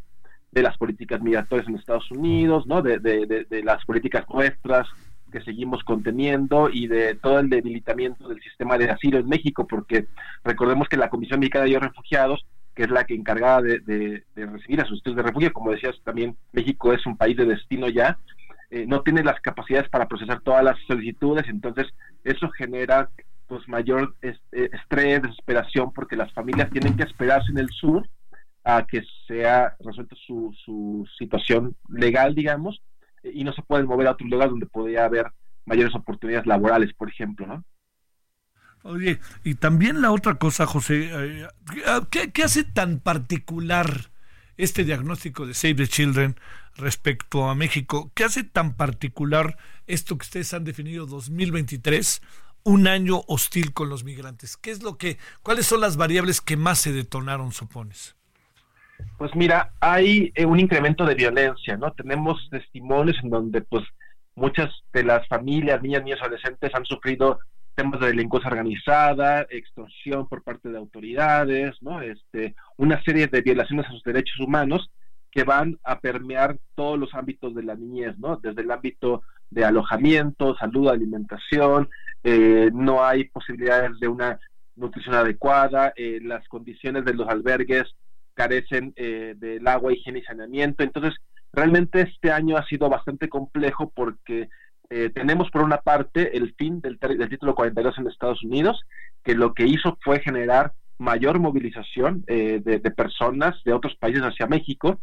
de las políticas migratorias en Estados Unidos, ¿no? de, de las políticas nuestras que seguimos conteniendo y de todo el debilitamiento del sistema de asilo en México, porque recordemos que la Comisión Mexicana de Refugiados que es la que encargada de, recibir a sus de refugio, como decías también, México es un país de destino ya, eh, no tiene las capacidades para procesar todas las solicitudes, entonces eso genera pues mayor eh, estrés, desesperación, porque las familias tienen que esperarse en el sur a que sea resuelta su, su situación legal, digamos, y no se pueden mover a otro lugar donde podría haber mayores oportunidades laborales, por ejemplo, ¿no? Oye, y también la otra cosa, José, eh, ¿qué, hace tan particular este diagnóstico de Save the Children respecto a México? ¿Qué hace tan particular esto que ustedes han definido 2023? un año hostil con los migrantes. ¿Qué es lo que, cuáles son las variables que más se detonaron, supones? Pues mira, hay eh, un incremento de violencia, ¿no? Tenemos testimonios en donde, pues, muchas de las familias, niñas, niños, adolescentes han sufrido temas de delincuencia organizada, extorsión por parte de autoridades, ¿no? Este, una serie de violaciones a sus derechos humanos que van a permear todos los ámbitos de la niñez, ¿no? Desde el ámbito de alojamiento, salud, alimentación, eh, no hay posibilidades de una nutrición adecuada, eh, las condiciones de los albergues carecen eh, del agua, higiene y saneamiento. Entonces, realmente este año ha sido bastante complejo porque eh, tenemos por una parte el fin del, título 42 en Estados Unidos, que lo que hizo fue generar mayor movilización eh, de, personas de otros países hacia México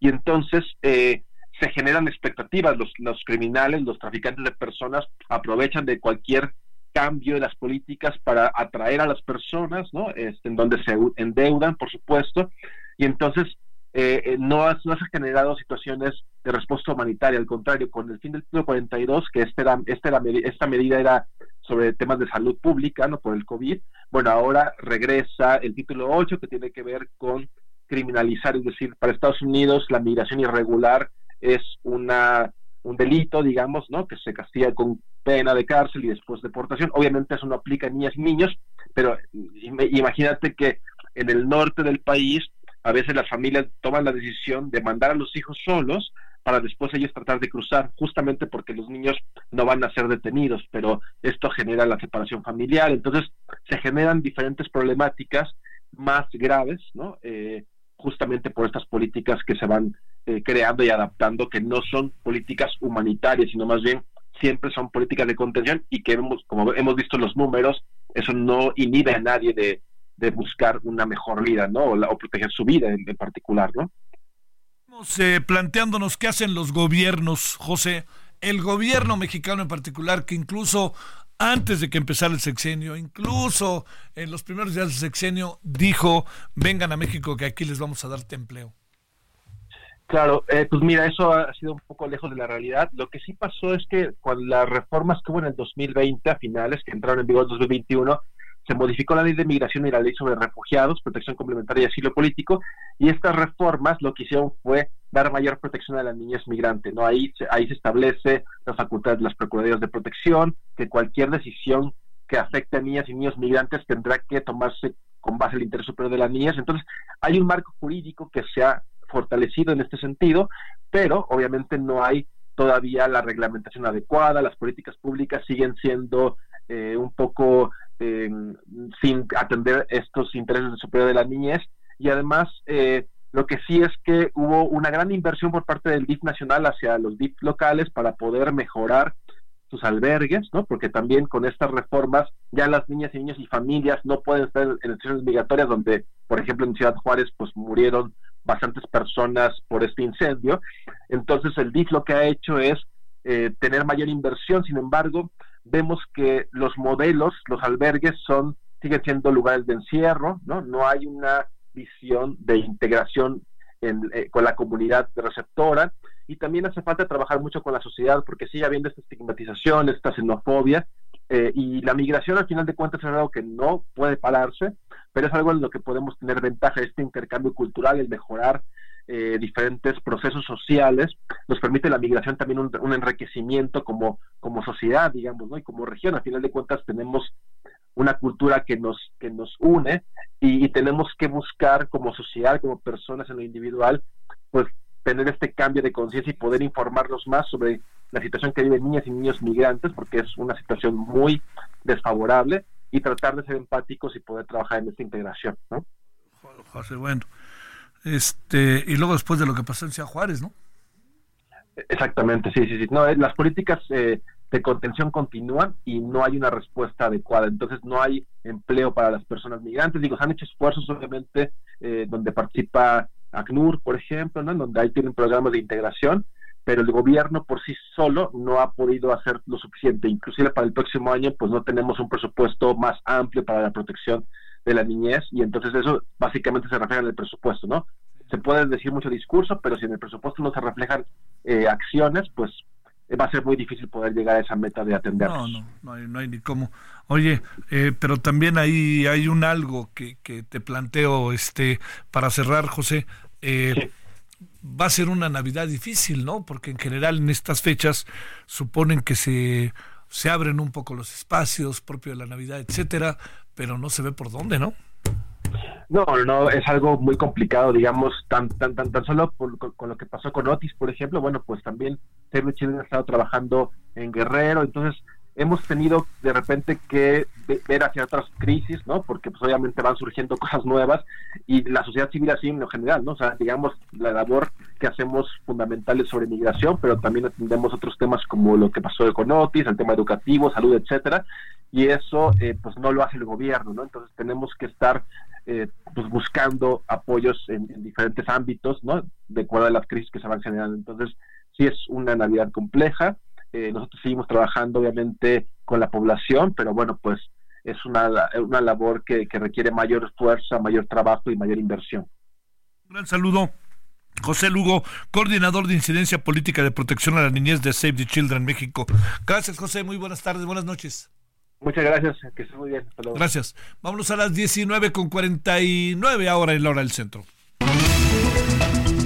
y entonces eh, se generan expectativas, los criminales, los traficantes de personas aprovechan de cualquier cambio de las políticas para atraer a las personas, ¿no? Este, en donde se endeudan, por supuesto, y entonces eh, eh, no, ha, no, han generado situaciones de respuesta humanitaria, al contrario, con el fin del título 42, que este era, este era, esta medida era sobre temas de salud pública, no por el COVID, bueno, ahora regresa el título 8, que tiene que ver con criminalizar, es decir, para Estados Unidos la migración irregular es una un delito, digamos, ¿no? Que se castiga con pena de cárcel y después deportación. Obviamente eso no aplica a niñas y niños, pero imagínate que en el norte del país a veces las familias toman la decisión de mandar a los hijos solos para después ellos tratar de cruzar, justamente porque los niños no van a ser detenidos, pero esto genera la separación familiar, entonces se generan diferentes problemáticas más graves, ¿no? Eh, justamente por estas políticas que se van eh, creando y adaptando, que no son políticas humanitarias, sino más bien siempre son políticas de contención y que hemos, como hemos visto los números, eso no inhibe a nadie de, de buscar una mejor vida, ¿no? O, proteger su vida en, particular, ¿no? Eh, planteándonos qué hacen los gobiernos, José. El gobierno mexicano en particular, que incluso antes de que empezara el sexenio, incluso en los primeros días del sexenio, dijo, vengan a México que aquí les vamos a darte empleo. Claro, eh, pues mira, eso ha sido un poco lejos de la realidad. Lo que sí pasó es que con las reformas que hubo en el 2020 a finales, que entraron en vigor en 2021, se modificó la ley de migración y la ley sobre refugiados, protección complementaria y asilo político, y estas reformas lo que hicieron fue dar mayor protección a las niñas migrantes, ¿no? Ahí, ahí se establece la facultad de las procuradurías de protección, que cualquier decisión que afecte a niñas y niños migrantes tendrá que tomarse con base en el interés superior de las niñas. Entonces, hay un marco jurídico que se ha fortalecido en este sentido, pero obviamente no hay todavía la reglamentación adecuada, las políticas públicas siguen siendo eh, un poco eh, sin atender estos intereses superiores de la niñez y además eh, lo que sí es que hubo una gran inversión por parte del DIF nacional hacia los DIF locales para poder mejorar sus albergues, ¿no? Porque también con estas reformas ya las niñas y niños y familias no pueden estar en situaciones migratorias donde, por ejemplo, en Ciudad Juárez, pues murieron bastantes personas por este incendio. Entonces el DIF lo que ha hecho es eh, tener mayor inversión, sin embargo, vemos que los modelos, los albergues son siguen siendo lugares de encierro, ¿no? No hay una visión de integración en, eh, con la comunidad receptora y también hace falta trabajar mucho con la sociedad porque sigue habiendo esta estigmatización, esta xenofobia eh, y la migración al final de cuentas es algo que no puede pararse, pero es algo en lo que podemos tener ventaja, este intercambio cultural, el mejorar eh, diferentes procesos sociales, nos permite la migración también un, enriquecimiento como, como sociedad, digamos, ¿no? Y como región, al final de cuentas tenemos una cultura que nos, que nos une y, y tenemos que buscar como sociedad, como personas en lo individual, pues tener este cambio de conciencia y poder informarnos más sobre la situación que viven niñas y niños migrantes, porque es una situación muy desfavorable, y tratar de ser empáticos y poder trabajar en esta integración, ¿no? José, bueno. Este, y luego después de lo que pasó en Ciudad Juárez, ¿no? Exactamente, sí, sí, sí. No, las políticas eh, de contención continúan y no hay una respuesta adecuada. Entonces no hay empleo para las personas migrantes. Digo, se han hecho esfuerzos, obviamente, eh, donde participa ACNUR, por ejemplo, ¿no? en donde ahí tienen programas de integración, pero el gobierno por sí solo no ha podido hacer lo suficiente. Inclusive para el próximo año, pues no tenemos un presupuesto más amplio para la protección de la niñez y entonces eso básicamente se refleja en el presupuesto, ¿no? Se puede decir mucho discurso, pero si en el presupuesto no se reflejan eh, acciones, pues va a ser muy difícil poder llegar a esa meta de atenderlos. No, no, no hay, no hay ni cómo. Oye, eh, pero también ahí hay un algo que, que te planteo, este, para cerrar, José. Eh, sí. Va a ser una Navidad difícil, ¿no? Porque en general en estas fechas suponen que se, se abren un poco los espacios propios de la Navidad, etcétera, pero no se ve por dónde, ¿no? No, no, es algo muy complicado, digamos, tan tan tan, tan solo por, con, lo que pasó con Otis, por ejemplo, bueno, pues también Save Children ha estado trabajando en Guerrero, entonces hemos tenido de repente que ver hacia otras crisis, ¿no? Porque pues obviamente van surgiendo cosas nuevas y la sociedad civil así en lo general, ¿no? O sea, digamos, la labor que hacemos fundamentales sobre migración, pero también atendemos otros temas como lo que pasó con Otis, el tema educativo, salud, etcétera, y eso eh, pues no lo hace el gobierno, ¿no? Entonces tenemos que estar eh, pues buscando apoyos en, en, diferentes ámbitos, ¿no? De acuerdo a las crisis que se van generando. Entonces, sí es una Navidad compleja. Eh, nosotros seguimos trabajando, obviamente, con la población, pero bueno, pues es una, una labor que, que requiere mayor fuerza, mayor trabajo y mayor inversión. Un gran saludo. José Lugo, coordinador de incidencia política de protección a la niñez de Save the Children México. Gracias, José. Muy buenas tardes, buenas noches. Muchas gracias, que esté muy bien. Gracias. Vámonos a las 19 con 49 ahora en la hora del centro.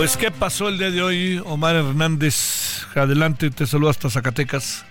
Pues, ¿qué pasó el día de hoy, Omar Hernández? Adelante, te saludo hasta Zacatecas.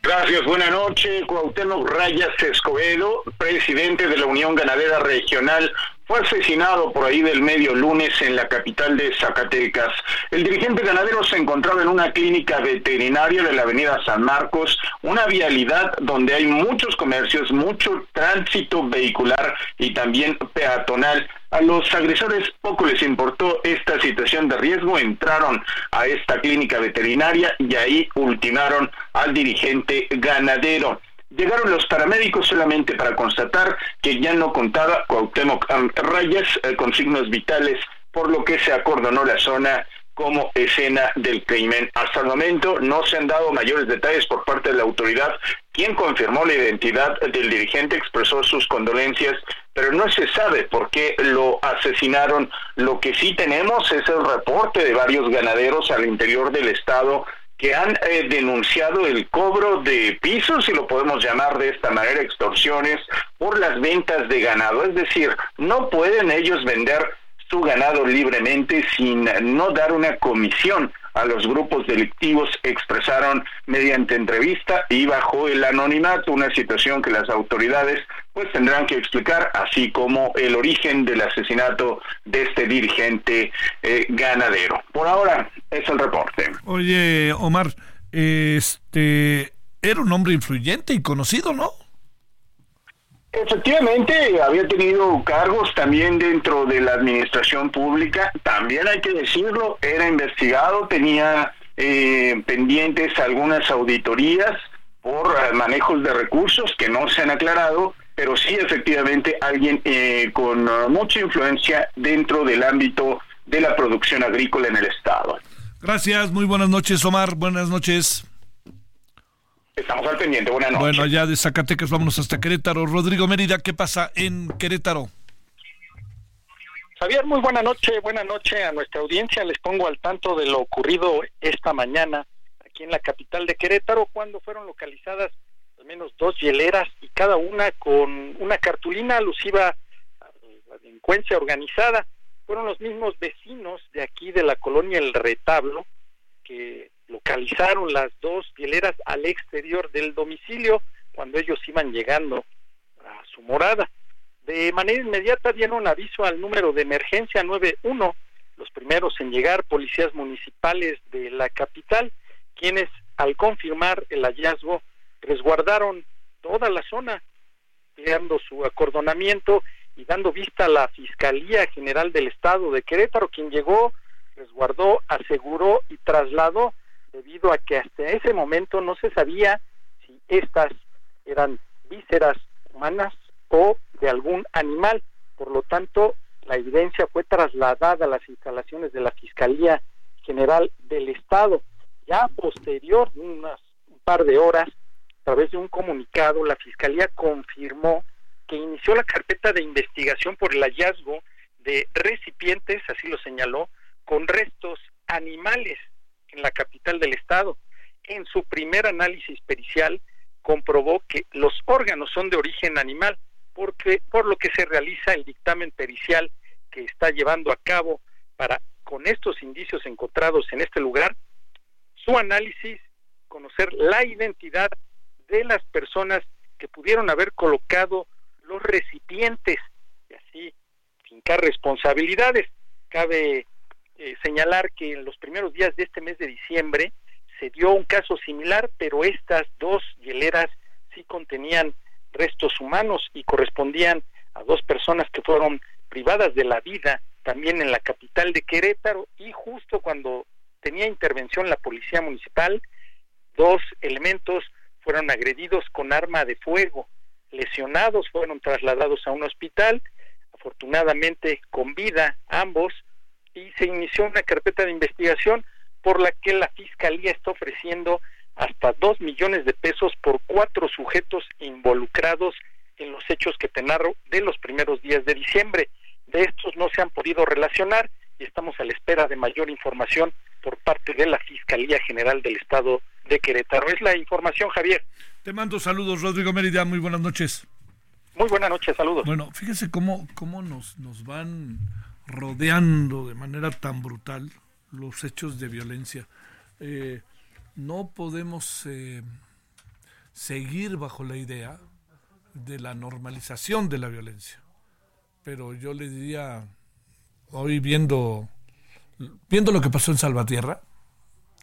Gracias, buena noche. Cuauhtémoc Rayas Escobedo, presidente de la Unión Ganadera Regional, fue asesinado por ahí del medio lunes en la capital de Zacatecas. El dirigente ganadero se encontraba en una clínica veterinaria de la avenida San Marcos, una vialidad donde hay muchos comercios, mucho tránsito vehicular y también peatonal. A los agresores poco les importó esta situación de riesgo, entraron a esta clínica veterinaria y ahí ultimaron al dirigente ganadero. Llegaron los paramédicos solamente para constatar que ya no contaba Cuauhtémoc Rayas eh, con signos vitales, por lo que se acordonó la zona como escena del crimen. Hasta el momento no se han dado mayores detalles por parte de la autoridad. Quien confirmó la identidad del dirigente expresó sus condolencias, pero no se sabe por qué lo asesinaron. Lo que sí tenemos es el reporte de varios ganaderos al interior del estado que han eh, denunciado el cobro de pisos, si lo podemos llamar de esta manera, extorsiones, por las ventas de ganado. Es decir, no pueden ellos vender su ganado libremente sin no dar una comisión a los grupos delictivos expresaron mediante entrevista y bajo el anonimato una situación que las autoridades pues tendrán que explicar así como el origen del asesinato de este dirigente eh, ganadero. Por ahora es el reporte. Oye, Omar, este era un hombre influyente y conocido, ¿no? Efectivamente, había tenido cargos también dentro de la administración pública, también hay que decirlo, era investigado, tenía eh, pendientes algunas auditorías por eh, manejos de recursos que no se han aclarado, pero sí efectivamente alguien eh, con uh, mucha influencia dentro del ámbito de la producción agrícola en el Estado. Gracias, muy buenas noches, Omar, buenas noches. Estamos al pendiente, buenas noches. Bueno, ya de Zacatecas vámonos hasta Querétaro. Rodrigo Mérida, ¿qué pasa en Querétaro? Javier, muy buena noche, buena noche a nuestra audiencia. Les pongo al tanto de lo ocurrido esta mañana aquí en la capital de Querétaro, cuando fueron localizadas al menos dos hieleras y cada una con una cartulina alusiva a la delincuencia organizada. Fueron los mismos vecinos de aquí de la colonia El Retablo que localizaron las dos hieleras al exterior del domicilio cuando ellos iban llegando a su morada. De manera inmediata dieron aviso al número de emergencia 91, los primeros en llegar policías municipales de la capital, quienes al confirmar el hallazgo resguardaron toda la zona, creando su acordonamiento y dando vista a la Fiscalía General del Estado de Querétaro, quien llegó, resguardó, aseguró y trasladó, debido a que hasta ese momento no se sabía si estas eran vísceras humanas o de algún animal. Por lo tanto, la evidencia fue trasladada a las instalaciones de la Fiscalía General del Estado. Ya posterior, unas un par de horas, a través de un comunicado, la Fiscalía confirmó que inició la carpeta de investigación por el hallazgo de recipientes, así lo señaló, con restos animales en la capital del estado. En su primer análisis pericial comprobó que los órganos son de origen animal, porque por lo que se realiza el dictamen pericial que está llevando a cabo para con estos indicios encontrados en este lugar, su análisis conocer la identidad de las personas que pudieron haber colocado los recipientes y así fincar responsabilidades. Cabe eh, señalar que en los primeros días de este mes de diciembre se dio un caso similar, pero estas dos hieleras sí contenían restos humanos y correspondían a dos personas que fueron privadas de la vida también en la capital de Querétaro. Y justo cuando tenía intervención la policía municipal, dos elementos fueron agredidos con arma de fuego, lesionados fueron trasladados a un hospital, afortunadamente con vida ambos, y se inició una carpeta de investigación por la que la Fiscalía está ofreciendo hasta dos millones de pesos por cuatro sujetos involucrados en los hechos que te narro de los primeros días de diciembre. De estos no se han podido relacionar y estamos a la espera de mayor información por parte de la Fiscalía General del Estado de Querétaro. Es la información, Javier. Te mando saludos, Rodrigo Mérida. Muy buenas noches. Muy buenas noches, saludos. Bueno, fíjese cómo, cómo nos, nos van rodeando de manera tan brutal los hechos de violencia. Eh, no podemos eh, seguir bajo la idea de la normalización de la violencia. Pero yo le diría, hoy viendo, viendo lo que pasó en Salvatierra,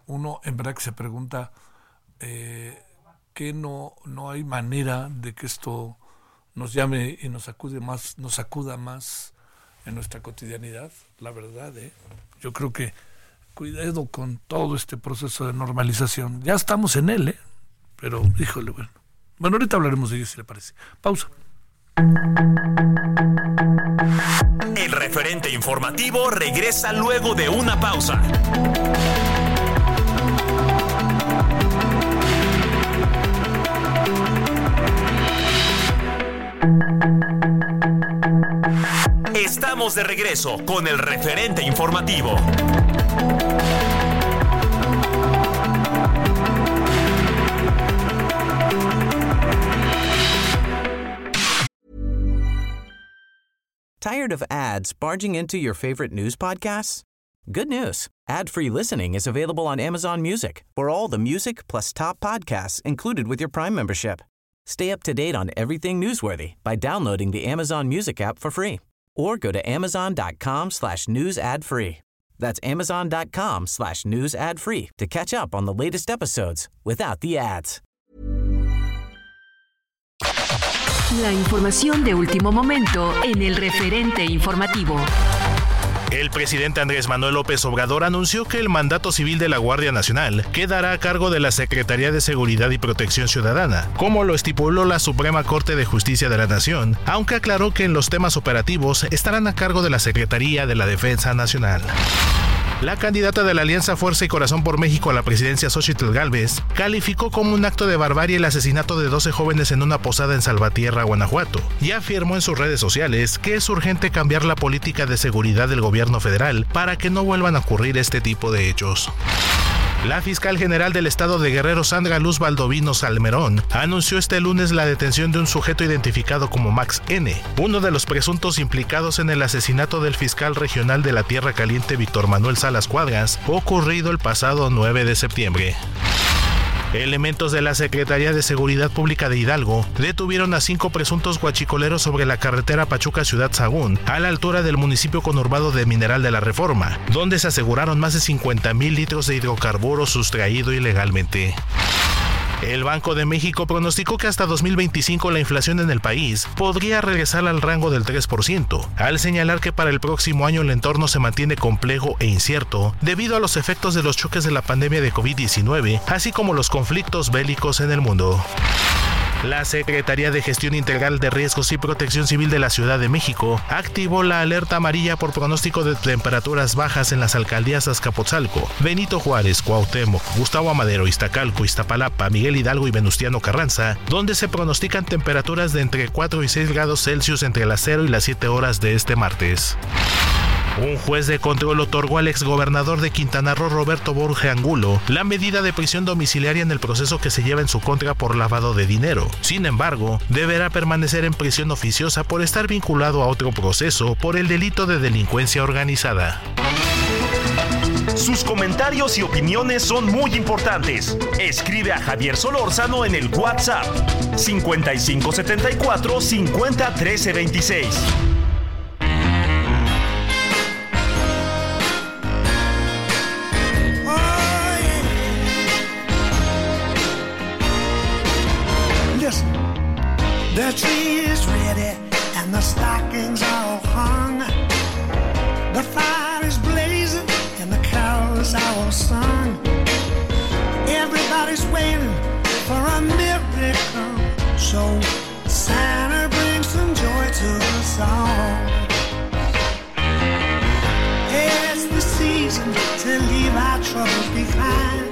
uno en verdad que se pregunta eh, que no, no hay manera de que esto nos llame y nos acude más, nos acuda más en nuestra cotidianidad, la verdad, ¿eh? yo creo que cuidado con todo este proceso de normalización. Ya estamos en él, ¿eh? Pero, híjole, bueno. Bueno, ahorita hablaremos de ello si le parece. Pausa. El referente informativo regresa luego de una pausa. Estamos de regreso con el referente informativo. Tired of ads barging into your favorite news podcasts? Good news. Ad-free listening is available on Amazon Music. For all the music plus top podcasts included with your Prime membership. Stay up to date on everything newsworthy by downloading the Amazon Music app for free or go to amazon.com slash news ad free. That's amazon.com slash news ad free to catch up on the latest episodes without the ads. La información de último momento en el referente informativo. El presidente Andrés Manuel López Obrador anunció que el mandato civil de la Guardia Nacional quedará a cargo de la Secretaría de Seguridad y Protección Ciudadana, como lo estipuló la Suprema Corte de Justicia de la Nación, aunque aclaró que en los temas operativos estarán a cargo de la Secretaría de la Defensa Nacional. La candidata de la Alianza Fuerza y Corazón por México a la presidencia, Xochitl Galvez, calificó como un acto de barbarie el asesinato de 12 jóvenes en una posada en Salvatierra, Guanajuato, y afirmó en sus redes sociales que es urgente cambiar la política de seguridad del gobierno federal para que no vuelvan a ocurrir este tipo de hechos. La fiscal general del estado de Guerrero, Sandra Luz Baldovino Salmerón, anunció este lunes la detención de un sujeto identificado como Max N., uno de los presuntos implicados en el asesinato del fiscal regional de la Tierra Caliente Víctor Manuel Salas Cuadras, ocurrido el pasado 9 de septiembre. Elementos de la Secretaría de Seguridad Pública de Hidalgo detuvieron a cinco presuntos guachicoleros sobre la carretera Pachuca Ciudad Sagún, a la altura del municipio conurbado de Mineral de la Reforma, donde se aseguraron más de 50 mil litros de hidrocarburos sustraído ilegalmente. El Banco de México pronosticó que hasta 2025 la inflación en el país podría regresar al rango del 3%, al señalar que para el próximo año el entorno se mantiene complejo e incierto debido a los efectos de los choques de la pandemia de COVID-19, así como los conflictos bélicos en el mundo. La Secretaría de Gestión Integral de Riesgos y Protección Civil de la Ciudad de México activó la alerta amarilla por pronóstico de temperaturas bajas en las alcaldías Azcapotzalco, Benito Juárez, Cuauhtémoc, Gustavo Amadero, Iztacalco, Iztapalapa, Miguel Hidalgo y Venustiano Carranza, donde se pronostican temperaturas de entre 4 y 6 grados Celsius entre las 0 y las 7 horas de este martes. Un juez de control otorgó al exgobernador de Quintana Roo, Roberto Borge Angulo, la medida de prisión domiciliaria en el proceso que se lleva en su contra por lavado de dinero. Sin embargo, deberá permanecer en prisión oficiosa por estar vinculado a otro proceso por el delito de delincuencia organizada. Sus comentarios y opiniones son muy importantes. Escribe a Javier Solórzano en el WhatsApp 5574 50 13 26. The tree is ready and the stockings are hung. The fire is blazing and the carols are sung. Everybody's waiting for a miracle. So Santa brings some joy to us all. It's the season to leave our troubles behind.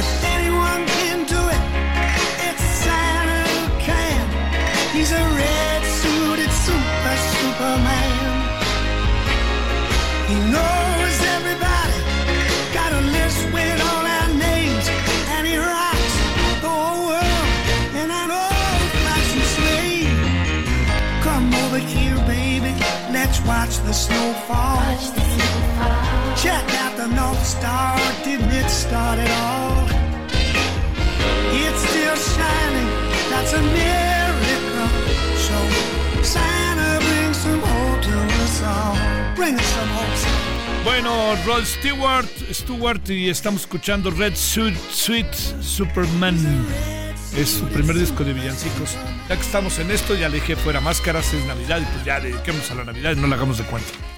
If anyone can do it, it's Santa. He's a red suited super superman. He knows everybody, got a list with all our names, and he rocks the whole world in an old fashioned sleigh. Come over here, baby, let's watch the snow fall. The North Star, didn't it start it all? It's still shining, that's a miracle. Santa brings some hope to us all. Bring us some hope. Bueno, Rod Stewart, Stewart y estamos escuchando Red Suit Sweet Superman. Es su primer disco de villancicos. Ya que estamos en esto, ya le dije fuera máscaras, es Navidad y pues ya dediquemos a la Navidad y no la hagamos de cuenta.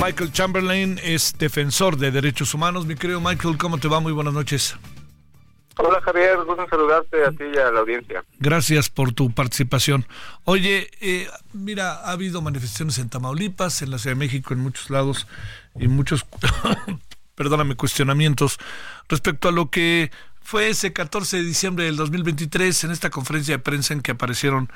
Michael Chamberlain es defensor de derechos humanos. Mi querido Michael, ¿cómo te va? Muy buenas noches. Hola Javier, gusto saludarte a ti y a la audiencia. Gracias por tu participación. Oye, eh, mira, ha habido manifestaciones en Tamaulipas, en la Ciudad de México, en muchos lados, y muchos, perdóname, cuestionamientos respecto a lo que fue ese 14 de diciembre del 2023 en esta conferencia de prensa en que aparecieron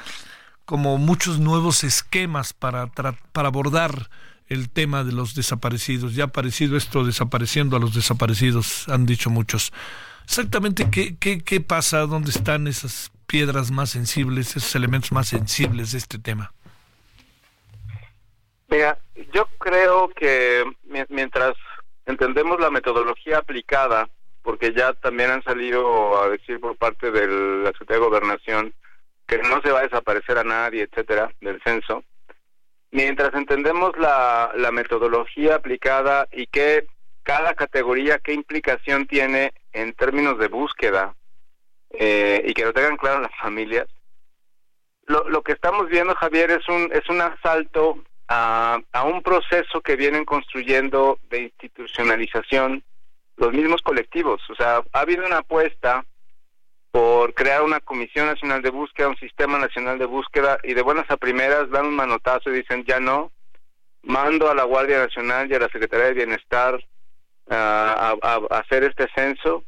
como muchos nuevos esquemas para, para abordar el tema de los desaparecidos. Ya ha aparecido esto desapareciendo a los desaparecidos, han dicho muchos. Exactamente qué, qué, qué pasa, dónde están esas piedras más sensibles, esos elementos más sensibles de este tema. Mira, yo creo que mientras entendemos la metodología aplicada, porque ya también han salido a decir por parte de la Secretaría de Gobernación que no se va a desaparecer a nadie, etcétera, del censo, mientras entendemos la, metodología aplicada y que cada categoría qué implicación tiene en términos de búsqueda eh, y que lo tengan claro las familias. Lo, lo que estamos viendo, Javier, es un, es un asalto a, a un proceso que vienen construyendo de institucionalización los mismos colectivos. O sea, ha habido una apuesta por crear una Comisión Nacional de Búsqueda, un Sistema Nacional de Búsqueda, y de buenas a primeras dan un manotazo y dicen, ya no, mando a la Guardia Nacional y a la Secretaría de Bienestar a, a, hacer este censo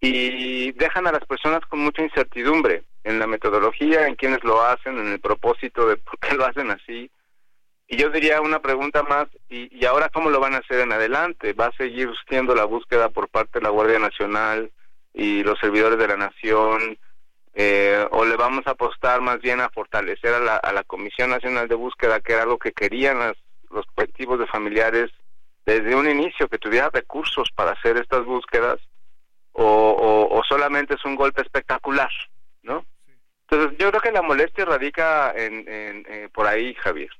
y dejan a las personas con mucha incertidumbre en la metodología, en quienes lo hacen, en el propósito de por qué lo hacen así. Y yo diría una pregunta más, ¿y, y ahora cómo lo van a hacer en adelante? ¿Va a seguir siendo la búsqueda por parte de la Guardia Nacional y los servidores de la Nación? Eh, ¿O le vamos a apostar más bien a fortalecer a la, a la Comisión Nacional de Búsqueda, que era algo que querían las, los colectivos de familiares desde un inicio que tuviera recursos para hacer estas búsquedas o, o, solamente es un golpe espectacular, ¿no? Entonces yo creo que la molestia radica en, en eh, por ahí, Javier.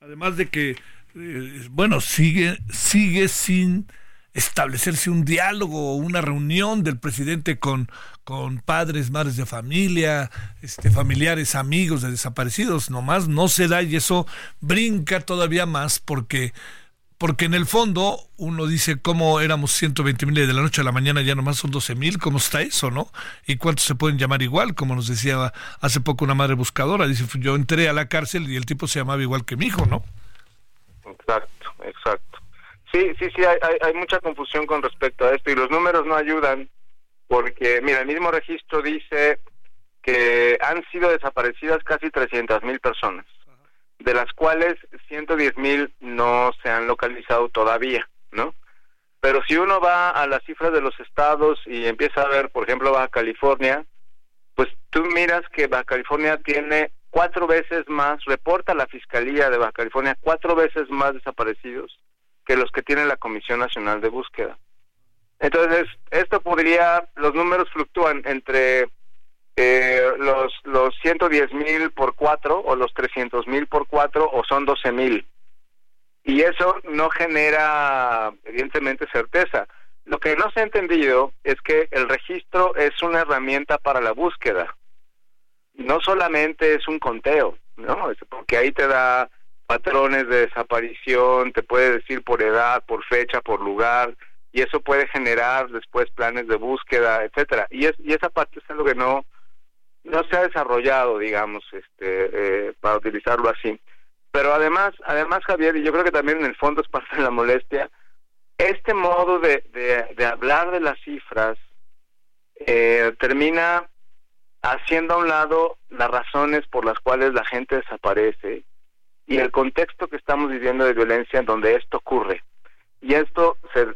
Además de que, eh, bueno, sigue, sigue sin establecerse un diálogo o una reunión del presidente con, con padres, madres de familia, este, familiares, amigos de desaparecidos, nomás no se da y eso brinca todavía más porque porque en el fondo uno dice cómo éramos 120 mil de la noche a la mañana ya nomás son 12 mil, ¿cómo está eso, no? ¿Y cuántos se pueden llamar igual? Como nos decía hace poco una madre buscadora, dice, yo entré a la cárcel y el tipo se llamaba igual que mi hijo, ¿no? Exacto, exacto. Sí, sí, sí, hay, hay, hay mucha confusión con respecto a esto y los números no ayudan porque, mira, el mismo registro dice que han sido desaparecidas casi 300 mil personas de las cuales 110 mil no se han localizado todavía, ¿no? Pero si uno va a las cifras de los estados y empieza a ver, por ejemplo, Baja California, pues tú miras que Baja California tiene cuatro veces más, reporta la Fiscalía de Baja California, cuatro veces más desaparecidos que los que tiene la Comisión Nacional de Búsqueda. Entonces, esto podría, los números fluctúan entre eh, los los 110 mil por cuatro o los 300 mil por cuatro o son 12 mil. Y eso no genera evidentemente certeza. Lo que no se ha entendido es que el registro es una herramienta para la búsqueda. No solamente es un conteo no porque ahí te da patrones de desaparición te puede decir por edad por fecha por lugar y eso puede generar después planes de búsqueda etcétera y es y esa parte es algo que no no se ha desarrollado, digamos, este, eh, para utilizarlo así. Pero además, además Javier, y yo creo que también en el fondo es parte de la molestia, este modo de, de, hablar de las cifras eh, termina haciendo a un lado las razones por las cuales la gente desaparece y el contexto que estamos viviendo de violencia en donde esto ocurre. Y esto se,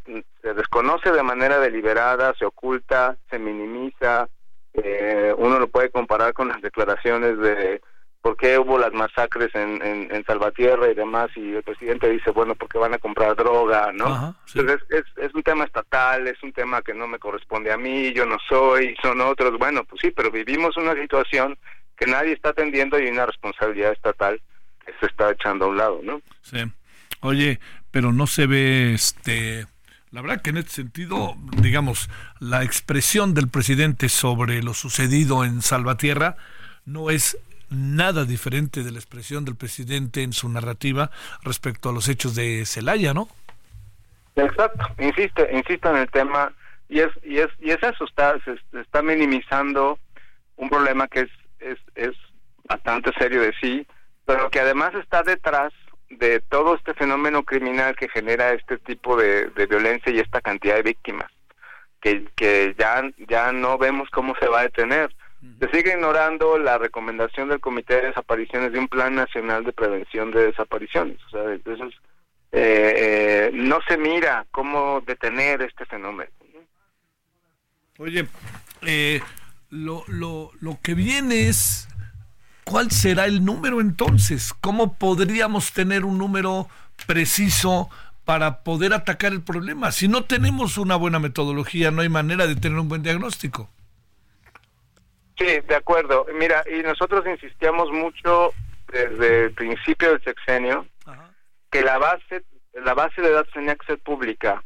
se desconoce de manera deliberada, se oculta, se minimiza, eh, uno lo puede comparar con las declaraciones de por qué hubo las masacres en, en, en Salvatierra y demás, y el presidente dice, bueno, porque van a comprar droga, ¿no? Ajá, sí. Entonces es, es un tema estatal, es un tema que no me corresponde a mí, yo no soy, son otros, bueno, pues sí, pero vivimos una situación que nadie está atendiendo y una responsabilidad estatal se está echando a un lado, ¿no? Sí. Oye, pero no se ve este la verdad que en este sentido, digamos, la expresión del presidente sobre lo sucedido en Salvatierra no es nada diferente de la expresión del presidente en su narrativa respecto a los hechos de Celaya, ¿no? Exacto, insiste, insisto en el tema y es y es y es eso está se, se está minimizando un problema que es es es bastante serio de sí, pero que además está detrás de todo este fenómeno criminal que genera este tipo de, de violencia y esta cantidad de víctimas que, que ya ya no vemos cómo se va a detener. Se sigue ignorando la recomendación del Comité de Desapariciones de un Plan Nacional de Prevención de Desapariciones. O sea, entonces eh, eh, no se mira cómo detener este fenómeno. Oye, eh, lo, lo, lo que viene es, ¿cuál será el número entonces? ¿Cómo podríamos tener un número preciso para poder atacar el problema? Si no tenemos una buena metodología, no hay manera de tener un buen diagnóstico. Sí, de acuerdo. Mira, y nosotros insistíamos mucho desde el principio del sexenio que la base la base de datos tenía que ser pública,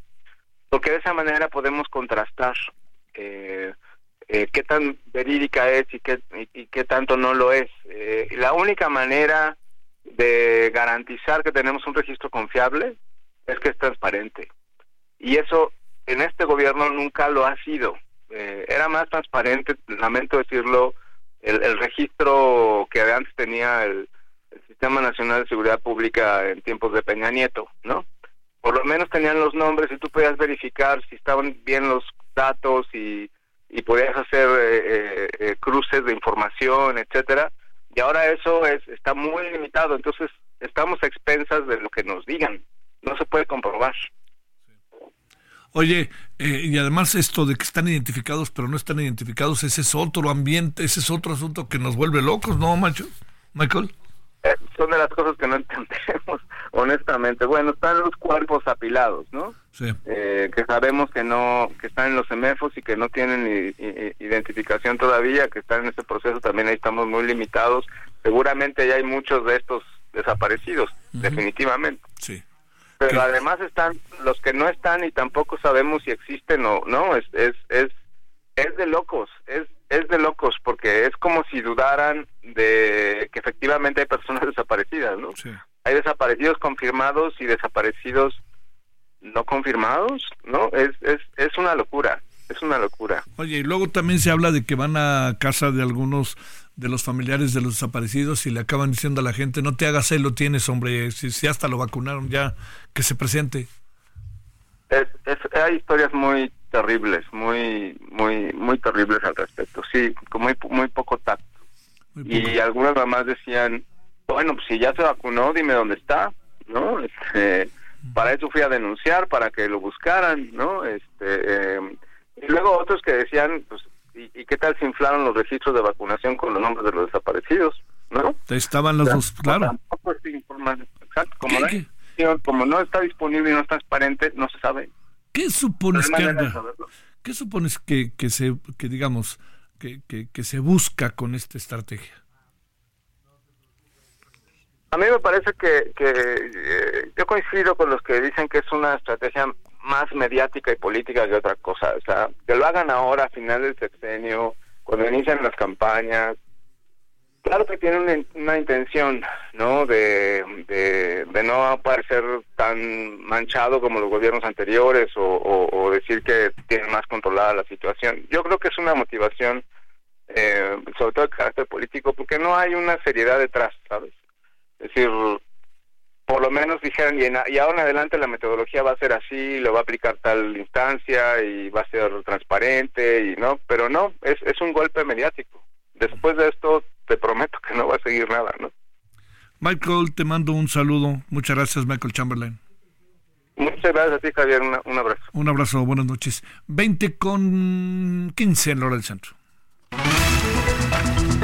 porque de esa manera podemos contrastar eh, eh, qué tan verídica es y qué, y, qué tanto no lo es. Eh, la única manera de garantizar que tenemos un registro confiable es que es transparente. Y eso en este gobierno nunca lo ha sido. Eh, era más transparente, lamento decirlo, el, el registro que antes tenía el, el Sistema Nacional de Seguridad Pública en tiempos de Peña Nieto, ¿no? Por lo menos tenían los nombres y tú podías verificar si estaban bien los datos y, y podías hacer eh, eh, eh, cruces de información, etcétera. Y ahora eso es está muy limitado, entonces estamos a expensas de lo que nos digan. No se puede comprobar. Oye, eh, y además esto de que están identificados pero no están identificados, ese es otro ambiente, ese es otro asunto que nos vuelve locos, ¿no, macho? Michael. Eh, son de las cosas que no entendemos, honestamente. Bueno, están los cuerpos apilados, ¿no? Sí. Eh, que sabemos que no, que están en los semefos y que no tienen i- i- identificación todavía, que están en ese proceso, también ahí estamos muy limitados. Seguramente ya hay muchos de estos desaparecidos, definitivamente. Sí. Pero además están los que no están y tampoco sabemos si existen o no, es, es, es, es de locos, es, es de locos, porque es como si dudaran de que efectivamente hay personas desaparecidas, ¿no? Hay desaparecidos confirmados y desaparecidos no confirmados, ¿no? Es, es, es una locura, es una locura. Oye, y luego también se habla de que van a casa de algunos de los familiares de los desaparecidos y le acaban diciendo a la gente, no te hagas lo tienes, hombre, si, si hasta lo vacunaron ya, que se presente. Es, es- hay historias muy terribles, muy, muy, muy terribles al respecto. Sí, con muy, muy poco tacto. Y algunas mamás decían, bueno, pues si ya se vacunó, dime dónde está, ¿no? Este, para eso fui a denunciar, para que lo buscaran, ¿no? Este, eh, y luego otros que decían, pues, ¿y, y qué tal se inflaron los registros de vacunación con los nombres de los desaparecidos, ¿no? Estaban los O sea, dos, claro. Tampoco es información, exacto, como, información, como no está disponible y no es transparente, no se sabe. ¿Qué supones que. ¿Qué supones que, que se, que digamos, que, que, que se busca con esta estrategia? A mí me parece que, que eh, yo coincido con los que dicen que es una estrategia más mediática y política que otra cosa. O sea, que lo hagan ahora, a final del sexenio, cuando inician las campañas. Claro que tienen una, una intención, ¿no? De, no parecer tan manchado como los gobiernos anteriores o, o- o decir que tienen más controlada la situación. Yo creo que es una motivación, eh, sobre todo de carácter político, porque no hay una seriedad detrás, ¿sabes? Es decir, por lo menos dijeron, y, en- y ahora en adelante la metodología va a ser así, lo va a aplicar tal instancia y va a ser transparente, y no, pero no, es, es un golpe mediático. Después de esto, te prometo que no va a seguir nada, ¿no? Michael, te mando un saludo. Muchas gracias, Michael Chamberlain. Muchas gracias a ti, Javier, una- un abrazo. Un abrazo, buenas noches. 20 con 15 en la hora del centro.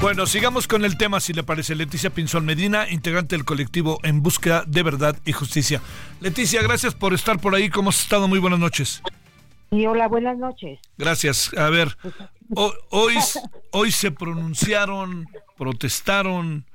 Bueno, sigamos con el tema, si le parece. Leticia Pinzón Medina, integrante del colectivo En Búsqueda de Verdad y Justicia. Leticia, gracias por estar por ahí. ¿Cómo has estado? Muy buenas noches. Y hola, buenas noches. Gracias. A ver, ho- hoy, hoy se pronunciaron, protestaron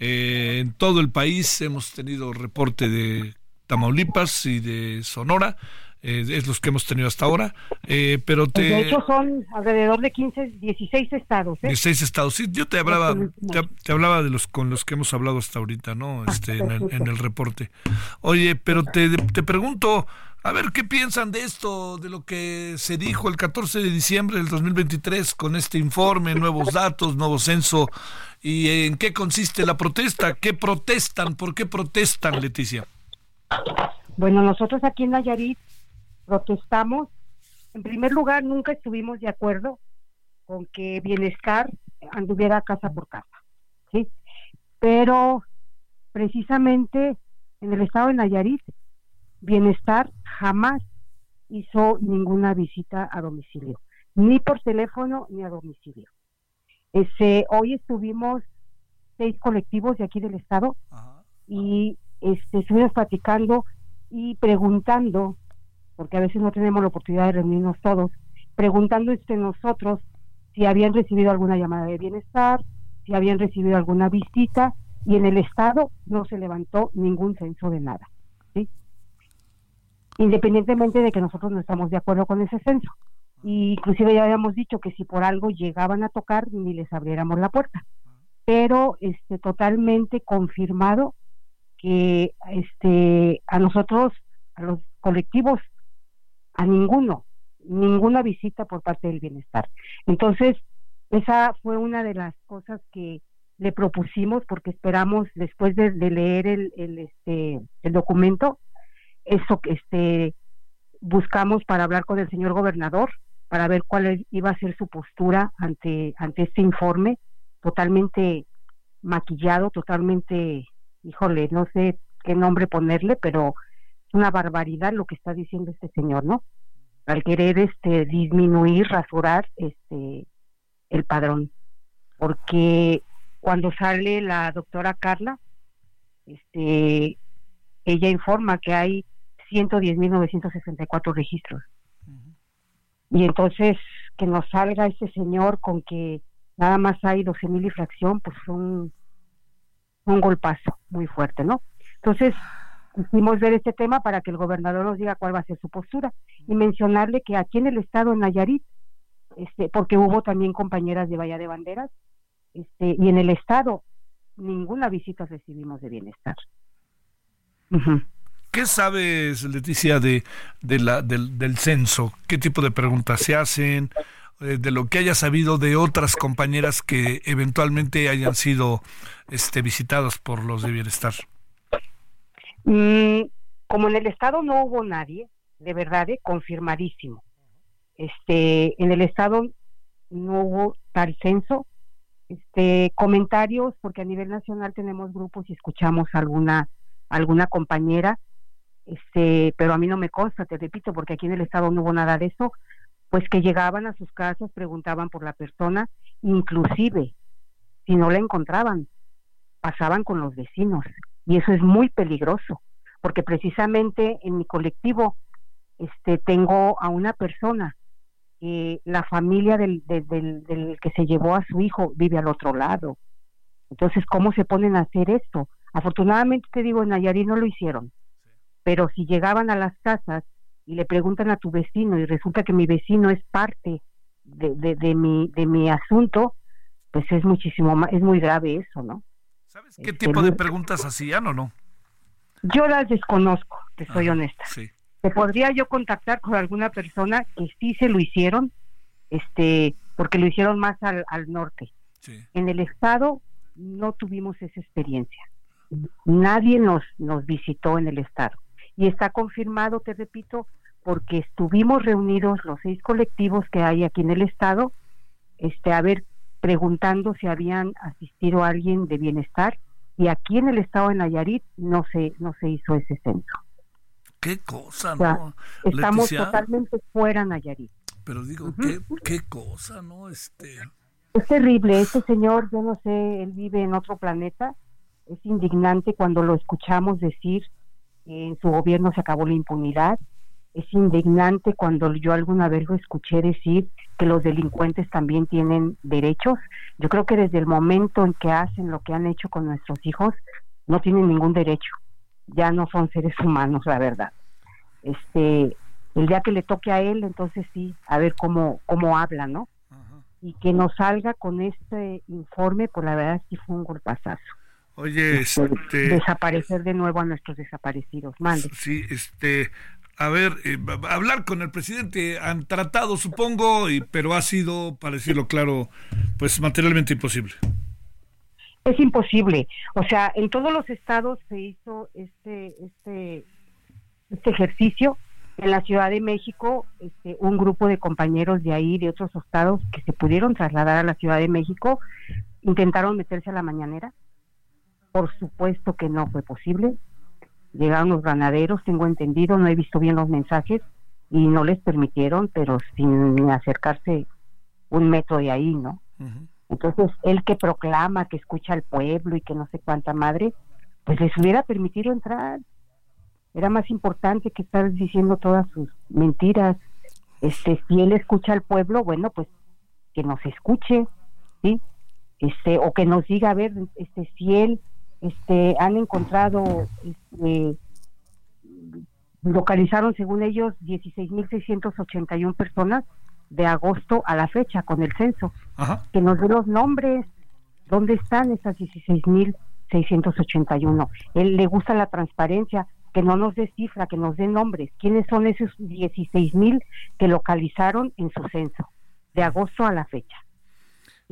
eh, en todo el país. Hemos tenido reporte de Tamaulipas y de Sonora. Eh, es los que hemos tenido hasta ahora. Eh, pero te... De hecho, son alrededor de 15, 16 estados. ¿eh? 16 estados. Sí, yo te hablaba, te, te hablaba de los con los que hemos hablado hasta ahorita, ¿no? Este, en, el, en el reporte. Oye, pero te, te pregunto, a ver, ¿qué piensan de esto, de lo que se dijo el 14 de diciembre del 2023 con este informe, nuevos datos, nuevo censo? ¿Y en qué consiste la protesta? ¿Qué protestan? ¿Por qué protestan, Leticia? Bueno, nosotros aquí en Nayarit protestamos. En primer lugar, nunca estuvimos de acuerdo con que bienestar anduviera casa por casa, ¿sí? Pero precisamente en el estado de Nayarit, bienestar jamás hizo ninguna visita a domicilio, ni por teléfono ni a domicilio. Ese, hoy estuvimos seis colectivos de aquí del estado y este, estuvimos platicando y preguntando, porque a veces no tenemos la oportunidad de reunirnos todos, preguntando entre nosotros si habían recibido alguna llamada de bienestar, si habían recibido alguna visita, y en el estado no se levantó ningún censo de nada, ¿sí? Independientemente de que nosotros no estamos de acuerdo con ese censo. Y inclusive ya habíamos dicho que si por algo llegaban a tocar, ni les abriéramos la puerta. Pero este totalmente confirmado que este a nosotros, a los colectivos, a ninguno, ninguna visita por parte del bienestar. Entonces, esa fue una de las cosas que le propusimos porque esperamos después de, leer el, el, este el documento eso que este buscamos para hablar con el señor gobernador para ver cuál iba a ser su postura ante ante este informe totalmente maquillado totalmente híjole no sé qué nombre ponerle pero una barbaridad lo que está diciendo este señor no al querer este disminuir rasurar este el padrón porque cuando sale la doctora Carla, este, ella informa que hay 110.964 registros. Y entonces que nos salga este señor con que nada más hay 12.000 y fracción, pues fue un, un golpazo muy fuerte, ¿no? Entonces, quisimos ver este tema para que el gobernador nos diga cuál va a ser su postura y mencionarle que aquí en el estado de Nayarit, este, porque hubo también compañeras de Bahía de Banderas, este, y en el estado ninguna visita recibimos de bienestar. ¿Qué sabes, Leticia, de, de la, del, del censo? ¿Qué tipo de preguntas se hacen? Eh, de lo que haya sabido de otras compañeras que eventualmente hayan sido este, visitadas por los de bienestar. Mm, como en el estado no hubo nadie, de verdad, eh, confirmadísimo. Este, en el estado no hubo tal censo. Este, comentarios, porque a nivel nacional tenemos grupos y escuchamos alguna alguna compañera, este, pero a mí no me consta, te repito, porque aquí en el estado no hubo nada de eso, pues que llegaban a sus casas, preguntaban por la persona, inclusive si no la encontraban, pasaban con los vecinos y eso es muy peligroso, porque precisamente en mi colectivo este tengo a una persona que la familia del, del, del- que se llevó a su hijo vive al otro lado. Entonces, ¿cómo se ponen a hacer esto? Afortunadamente, te digo, en Nayarit no lo hicieron, pero si llegaban a las casas y le preguntan a tu vecino y resulta que mi vecino es parte de, de, mi, de mi asunto, pues es muchísimo es muy grave eso, ¿no? ¿Qué Este, tipo de preguntas hacían o no? Yo las desconozco, te soy honesta. Sí. ¿Te podría yo contactar con alguna persona que sí se lo hicieron? Este, porque lo hicieron más al, al norte. En el estado no tuvimos esa experiencia. Nadie nos, nos visitó en el estado. Y está confirmado, te repito, porque estuvimos reunidos los seis colectivos que hay aquí en el estado, este, a ver, preguntando si habían asistido a alguien de bienestar, y aquí en el estado de Nayarit no se, no se hizo ese censo. Qué cosa, O sea, ¿no? estamos Leticia? totalmente fuera Nayarit. Pero digo, qué, qué cosa, ¿no? Este, Es terrible, este señor, yo no sé, él vive en otro planeta. Es indignante cuando lo escuchamos decir que en su gobierno se acabó la impunidad. Es indignante cuando yo alguna vez lo escuché decir que los delincuentes también tienen derechos. Yo creo que desde el momento en que hacen lo que han hecho con nuestros hijos, no tienen ningún derecho. Ya no son seres humanos, la verdad. Este, el día que le toque a él, entonces sí, a ver cómo, cómo habla, ¿no? y que nos salga con este informe, pues la verdad sí fue un golpazazo. oye, este, Desaparecer de nuevo a nuestros desaparecidos. Mande. sí, este, a ver, eh, hablar con el presidente, han tratado, supongo, y, pero ha sido, para decirlo claro, pues materialmente imposible. Es imposible. O sea, en todos los estados se hizo este, este, este ejercicio. En la Ciudad de México, este, un grupo de compañeros de ahí, de otros estados, que se pudieron trasladar a la Ciudad de México, intentaron meterse a la mañanera. Por supuesto que no fue posible. Llegaron los granaderos, tengo entendido, no he visto bien los mensajes, y no les permitieron, pero sin acercarse un metro de ahí, ¿no? Entonces, él que proclama que escucha al pueblo y que no sé cuánta madre, pues les hubiera permitido entrar. Era más importante que estar diciendo todas sus mentiras. Este, si él escucha al pueblo, bueno, pues que nos escuche, ¿sí? Este, o que nos diga, a ver, este, si él, este, han encontrado, este, localizaron según ellos 16.681 personas de agosto a la fecha con el censo. Que nos dé los nombres. ¿Dónde están esas 16.681? Él le gusta la transparencia, que no nos dé cifra, que nos dé nombres. ¿Quiénes son esos 16.000 que localizaron en su censo de agosto a la fecha?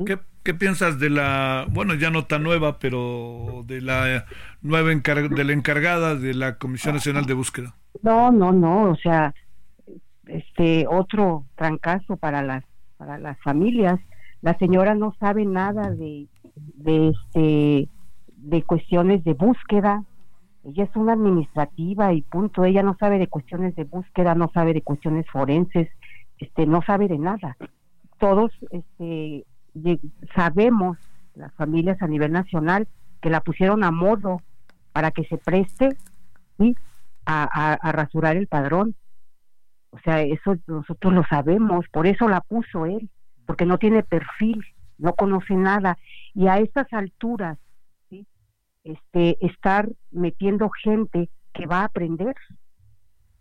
¿Qué, qué piensas de la, bueno, ya no tan nueva, pero de la nueva encar- de la encargada de la Comisión Nacional de Búsqueda? No, no, no, o sea, este otro trancazo para las para las familias. La señora no sabe nada de de este de cuestiones de búsqueda. Ella es una administrativa y punto. Ella no sabe de cuestiones de búsqueda, no sabe de cuestiones forenses, este no sabe de nada. Todos este sabemos las familias a nivel nacional que la pusieron a modo para que se preste ¿sí? a, rasurar el padrón. O sea, eso nosotros lo sabemos, por eso la puso él, porque no tiene perfil, no conoce nada. Y a estas alturas, este, estar metiendo gente que va a aprender,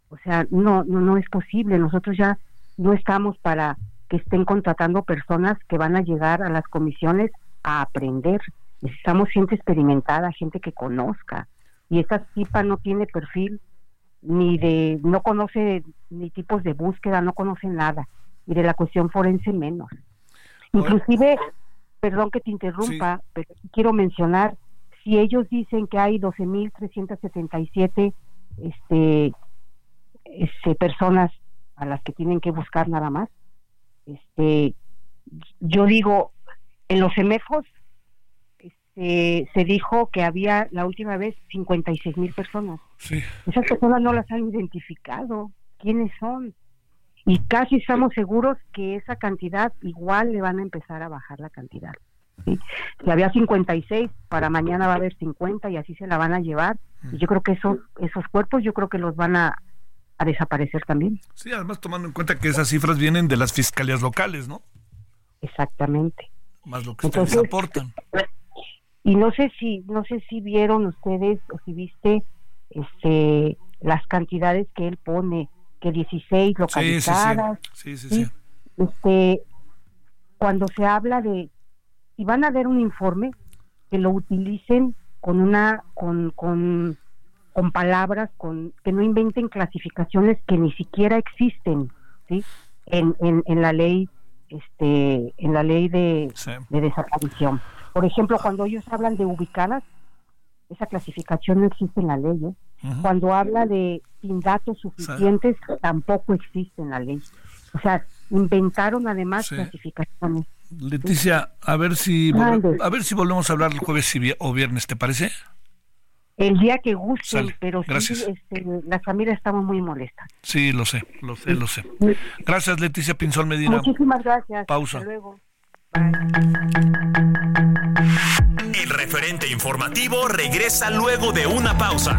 o sea, no, no, no es posible. Nosotros ya no estamos para que estén contratando personas que van a llegar a las comisiones a aprender. Necesitamos gente experimentada, gente que conozca. Y esta tipa no tiene perfil ni de, no conoce ni tipos de búsqueda, no conoce nada. Y de la cuestión forense menos. Inclusive, perdón que te interrumpa, pero quiero mencionar, si ellos dicen que hay 12.377 este, este, personas a las que tienen que buscar nada más, este, yo digo, en los semefos este, se dijo que había la última vez 56 mil personas. Sí. Esas personas no las han identificado. ¿Quiénes son? Y casi estamos seguros que esa cantidad igual le van a empezar a bajar la cantidad. ¿sí? Si había 56, para mañana va a haber 50 y así se la van a llevar. Y yo creo que esos, esos cuerpos, yo creo que los van a, a desaparecer también. Sí, además tomando en cuenta que esas cifras vienen de las fiscalías locales, ¿no? Exactamente. Más lo que ustedes Entonces, aportan. Y no sé si, no sé si vieron ustedes o si viste este las cantidades que él pone, que 16 Sí, sí, sí. localizadas. Sí, sí, sí. Este, cuando se habla de, si van a ver un informe, que lo utilicen con una, con, con, con palabras, con, que no inventen clasificaciones que ni siquiera existen, ¿sí? En, en, en la ley, este, en la ley de, de desaparición. Por ejemplo, cuando ellos hablan de ubicadas, esa clasificación no existe en la ley. ¿eh? Cuando habla de sin datos suficientes, tampoco existe en la ley. O sea, inventaron además Sí. clasificaciones. Leticia, a ver si a ver si volvemos a hablar el jueves o viernes, ¿te parece? El día que gusten, Sale, pero sí, este, las familias estamos muy molestas. Sí, lo sé, lo sé, lo sé. Gracias, Leticia Pinzón Medina. Muchísimas gracias. Pausa. Hasta luego. El referente informativo regresa luego de una pausa.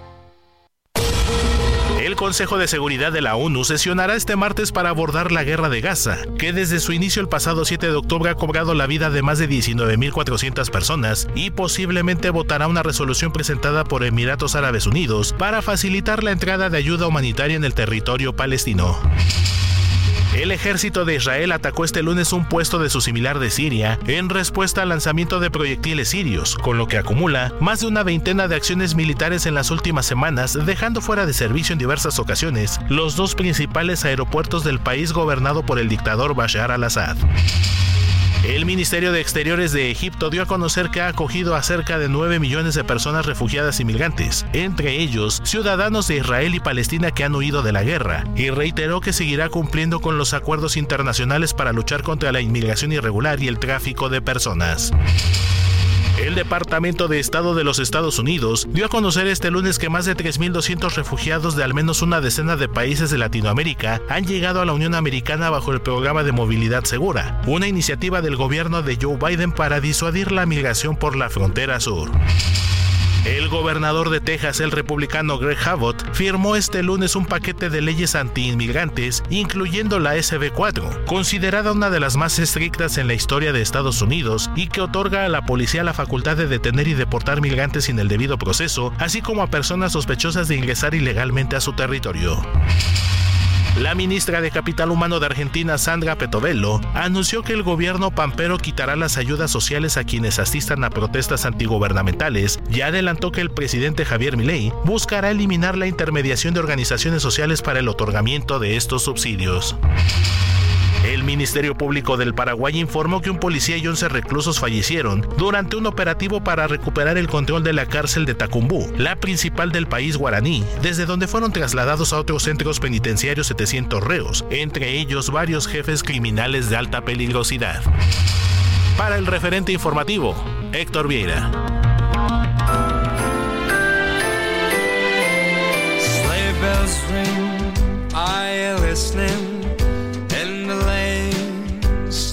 Consejo de Seguridad de la ONU sesionará este martes para abordar la guerra de Gaza, que desde su inicio el pasado 7 de octubre ha cobrado la vida de más de 19.400 personas y posiblemente votará una resolución presentada por Emiratos Árabes Unidos para facilitar la entrada de ayuda humanitaria en el territorio palestino. El ejército de Israel atacó este lunes un puesto de su similar de Siria en respuesta al lanzamiento de proyectiles sirios, con lo que acumula más de una veintena de acciones militares en las últimas semanas, dejando fuera de servicio en diversas ocasiones los dos principales aeropuertos del país gobernado por el dictador Bashar al-Assad. El Ministerio de Exteriores de Egipto dio a conocer que ha acogido a cerca de 9 millones de personas refugiadas y migrantes, entre ellos ciudadanos de Israel y Palestina que han huido de la guerra, y reiteró que seguirá cumpliendo con los acuerdos internacionales para luchar contra la inmigración irregular y el tráfico de personas. El Departamento de Estado de los Estados Unidos dio a conocer este lunes que más de 3.200 refugiados de al menos una decena de países de Latinoamérica han llegado a la Unión Americana bajo el programa de movilidad segura, una iniciativa del gobierno de Joe Biden para disuadir la migración por la frontera sur. El gobernador de Texas, el republicano Greg Abbott, firmó este lunes un paquete de leyes antiinmigrantes, incluyendo la SB4, considerada una de las más estrictas en la historia de Estados Unidos y que otorga a la policía la facultad de detener y deportar migrantes sin el debido proceso, así como a personas sospechosas de ingresar ilegalmente a su territorio. La ministra de Capital Humano de Argentina, Sandra Petovelo, anunció que el gobierno pampero quitará las ayudas sociales a quienes asistan a protestas antigubernamentales y adelantó que el presidente Javier Milei buscará eliminar la intermediación de organizaciones sociales para el otorgamiento de estos subsidios. El Ministerio Público del Paraguay informó que un policía y 11 reclusos fallecieron durante un operativo para recuperar el control de la cárcel de Tacumbú, la principal del país guaraní, desde donde fueron trasladados a otros centros penitenciarios 700 reos, entre ellos varios jefes criminales de alta peligrosidad. Para el referente informativo, Héctor Vieira.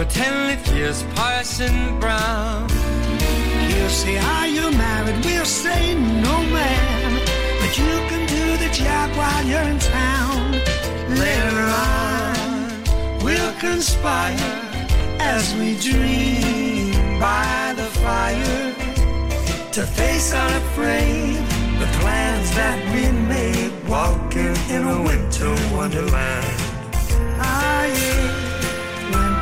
Pretend it years Parson Brown. He'll say, Are you married? We'll say, No, man. But you can do the job while you're in town. Later on, we'll conspire as we dream by the fire to face unafraid the plans that we made walking in a winter wonderland.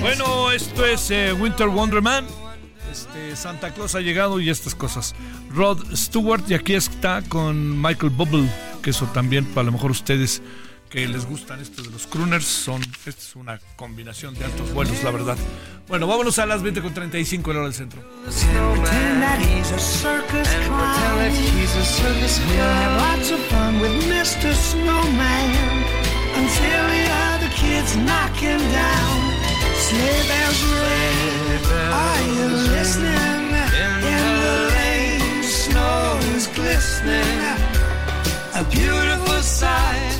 Bueno, esto es eh, Winter Wonderman. Este, Santa Claus ha llegado y estas cosas. Rod Stewart y aquí está con Michael Bubble, que eso también para lo mejor ustedes que les gustan estos de los crooners son esta es una combinación de altos vuelos, la verdad. Bueno, vámonos a las 20 con 35 en hora del centro. A beautiful sight.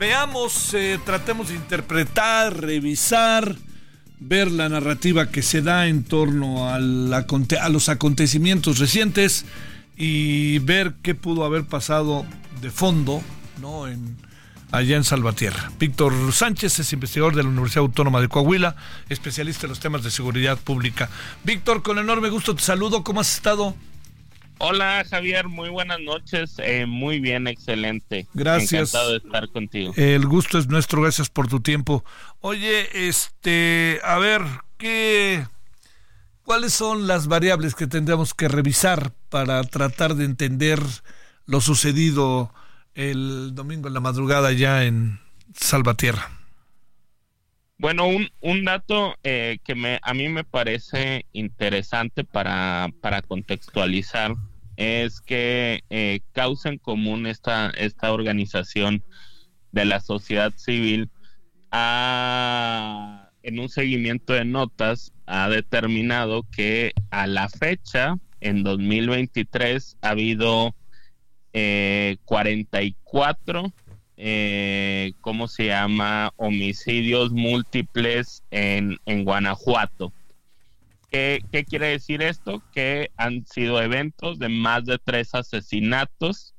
veamos, eh, tratemos de interpretar, revisar, ver la narrativa que se da en torno a los acontecimientos recientes y ver qué pudo haber pasado de fondo, allá en Salvatierra. Víctor Sánchez es investigador de la Universidad Autónoma de Coahuila, especialista en los temas de seguridad pública. Víctor, con enorme gusto te saludo. ¿Cómo has estado? Hola Javier, muy buenas noches. Eh, muy bien, excelente. Gracias. Encantado de estar contigo. El gusto es nuestro, gracias por tu tiempo. Oye, este, a ver, ¿qué, ¿cuáles son las variables que tendríamos que revisar para tratar de entender lo sucedido el domingo en la madrugada ya en Salvatierra? Bueno, un, un dato eh, que me, a mí me parece interesante para, para contextualizar es que eh, causa en común esta, esta organización de la sociedad civil ha, en un seguimiento de notas ha determinado que a la fecha, en 2023, ha habido eh, 44 eh, ¿cómo se llama? Homicidios múltiples en, en Guanajuato. ¿Qué, ¿Qué quiere decir esto? Que han sido eventos de más de tres asesinatos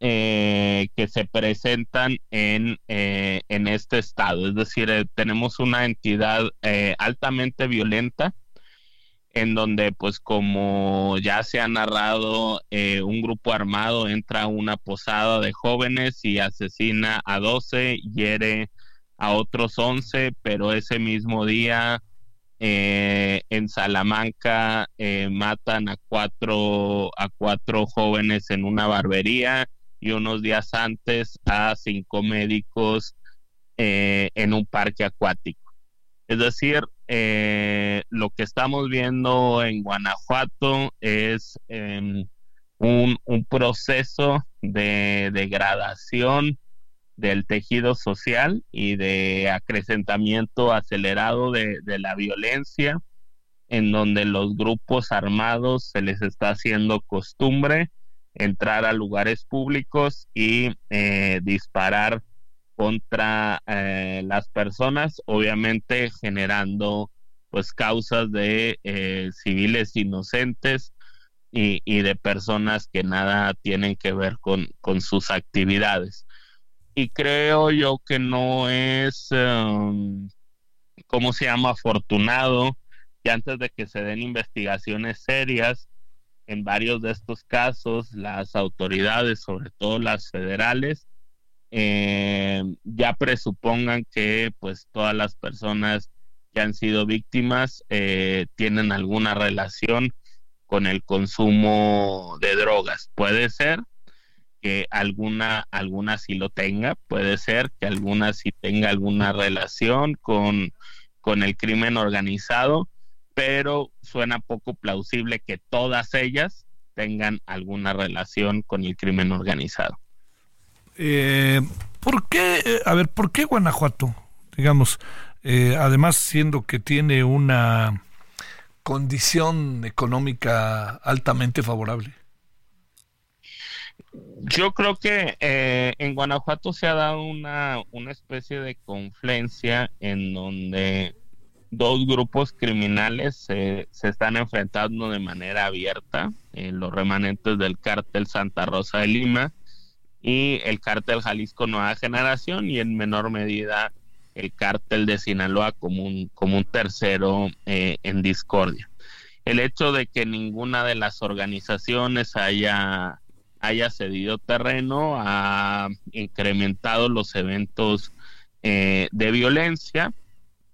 eh, que se presentan en, eh, en este estado. Es decir, eh, tenemos una entidad eh, altamente violenta en donde pues como ya se ha narrado, un grupo armado entra a una posada de jóvenes y asesina a 12, hiere a otros 11, pero ese mismo día eh, en Salamanca eh, matan a cuatro, a cuatro jóvenes en una barbería y unos días antes a cinco médicos eh, en un parque acuático. Es decir, eh, lo que estamos viendo en Guanajuato es em, un, un proceso de degradación del tejido social y de acrecentamiento acelerado de, la violencia, en donde los grupos armados se les está haciendo costumbre entrar a lugares públicos y eh, disparar contra eh, las personas, obviamente generando pues causas de eh, civiles inocentes y, de personas que nada tienen que ver con sus actividades. Y creo yo que no es, um, ¿cómo se llama?, afortunado que antes de que se den investigaciones serias en varios de estos casos, las autoridades, sobre todo las federales, eh, ya presupongan que pues todas las personas que han sido víctimas eh, tienen alguna relación con el consumo de drogas. Puede ser que alguna, alguna sí lo tenga, puede ser que alguna sí tenga alguna relación con, con el crimen organizado, pero suena poco plausible que todas ellas tengan alguna relación con el crimen organizado. eh, ¿por qué, eh, a ver, por qué Guanajuato? Digamos, eh, además siendo que tiene una condición económica altamente favorable. Yo creo que eh, en Guanajuato se ha dado una, una especie de confluencia en donde dos grupos criminales se, se están enfrentando de manera abierta, eh, los remanentes del cártel Santa Rosa de Lima y el cártel Jalisco Nueva Generación y en menor medida el cártel de Sinaloa como un, como un tercero eh, en discordia. El hecho de que ninguna de las organizaciones haya haya cedido terreno, ha incrementado los eventos eh, de violencia.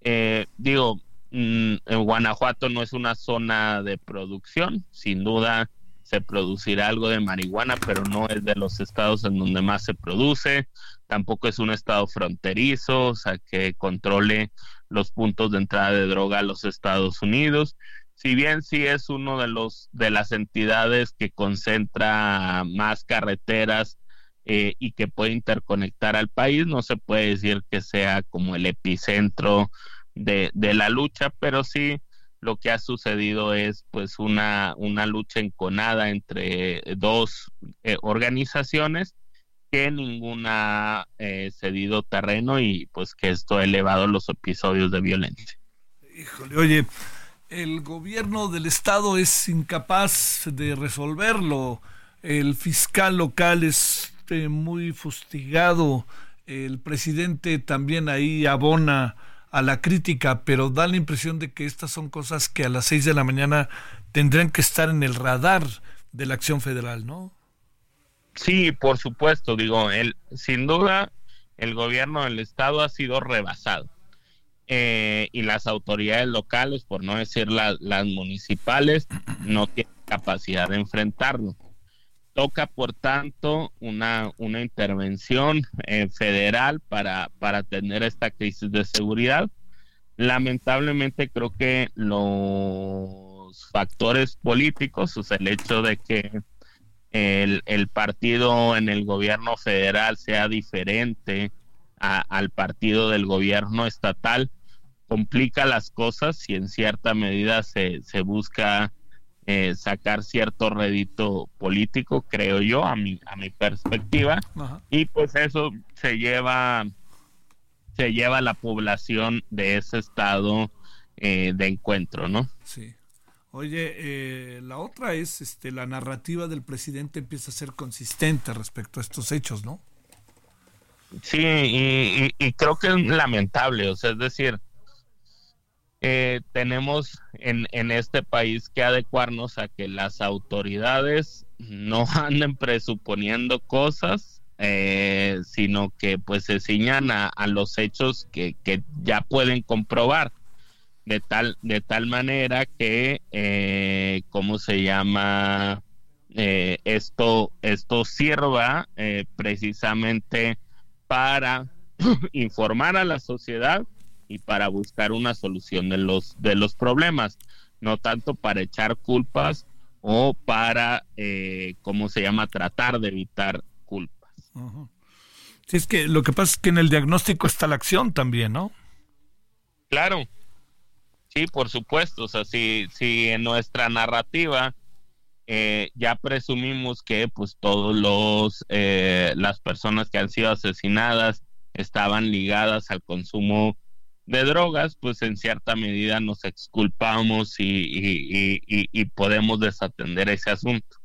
Eh, digo, mm, en Guanajuato no es una zona de producción, sin duda se producirá algo de marihuana, pero no es de los estados en donde más se produce, tampoco es un estado fronterizo, o sea, que controle los puntos de entrada de droga a los Estados Unidos si bien sí es uno de los de las entidades que concentra más carreteras eh, y que puede interconectar al país, no se puede decir que sea como el epicentro de, de la lucha, pero sí lo que ha sucedido es pues una, una lucha enconada entre dos eh, organizaciones que ninguna ha eh, cedido terreno y pues que esto ha elevado los episodios de violencia. Híjole, oye, el gobierno del estado es incapaz de resolverlo, el fiscal local es muy fustigado, el presidente también ahí abona a la crítica, pero da la impresión de que estas son cosas que a las seis de la mañana tendrían que estar en el radar de la acción federal, ¿no? Sí, por supuesto, digo, el, sin duda el gobierno del estado ha sido rebasado eh, y las autoridades locales, por no decir las municipales, no tienen capacidad de enfrentarlo. Toca, por tanto, una, una intervención eh, federal para, para atender esta crisis de seguridad. Lamentablemente creo que los factores políticos, o sea, el hecho de que el, el partido en el gobierno federal sea diferente al partido del gobierno estatal, complica las cosas y en cierta medida se, se busca eh, sacar cierto rédito político, creo yo, a mi, a mi perspectiva, y pues eso se lleva, se lleva la población de ese estado eh, de encuentro, ¿no? Sí. Oye, eh, la otra es, este, la narrativa del presidente empieza a ser consistente respecto a estos hechos, ¿no? Sí, y, y creo que es lamentable, o sea, es decir, eh, tenemos en, en este país que adecuarnos a que las autoridades no anden presuponiendo cosas, eh, sino que pues se ciñan a, los hechos que, que, ya pueden comprobar. De tal, de tal manera que, eh, ¿cómo se llama? Eh, esto, esto sirva precisamente para informar a la sociedad y para buscar una solución de los, de los problemas, no tanto para echar culpas o para, eh, ¿cómo se llama?, tratar de evitar culpas. Sí, es que lo que pasa es que en el diagnóstico está la acción también, ¿no? Claro, sí, por supuesto, o sea, si, si en nuestra narrativa eh, ya presumimos que pues todos los eh, las personas que han sido asesinadas estaban ligadas al consumo de drogas, pues en cierta medida nos exculpamos y, podemos desatender ese asunto.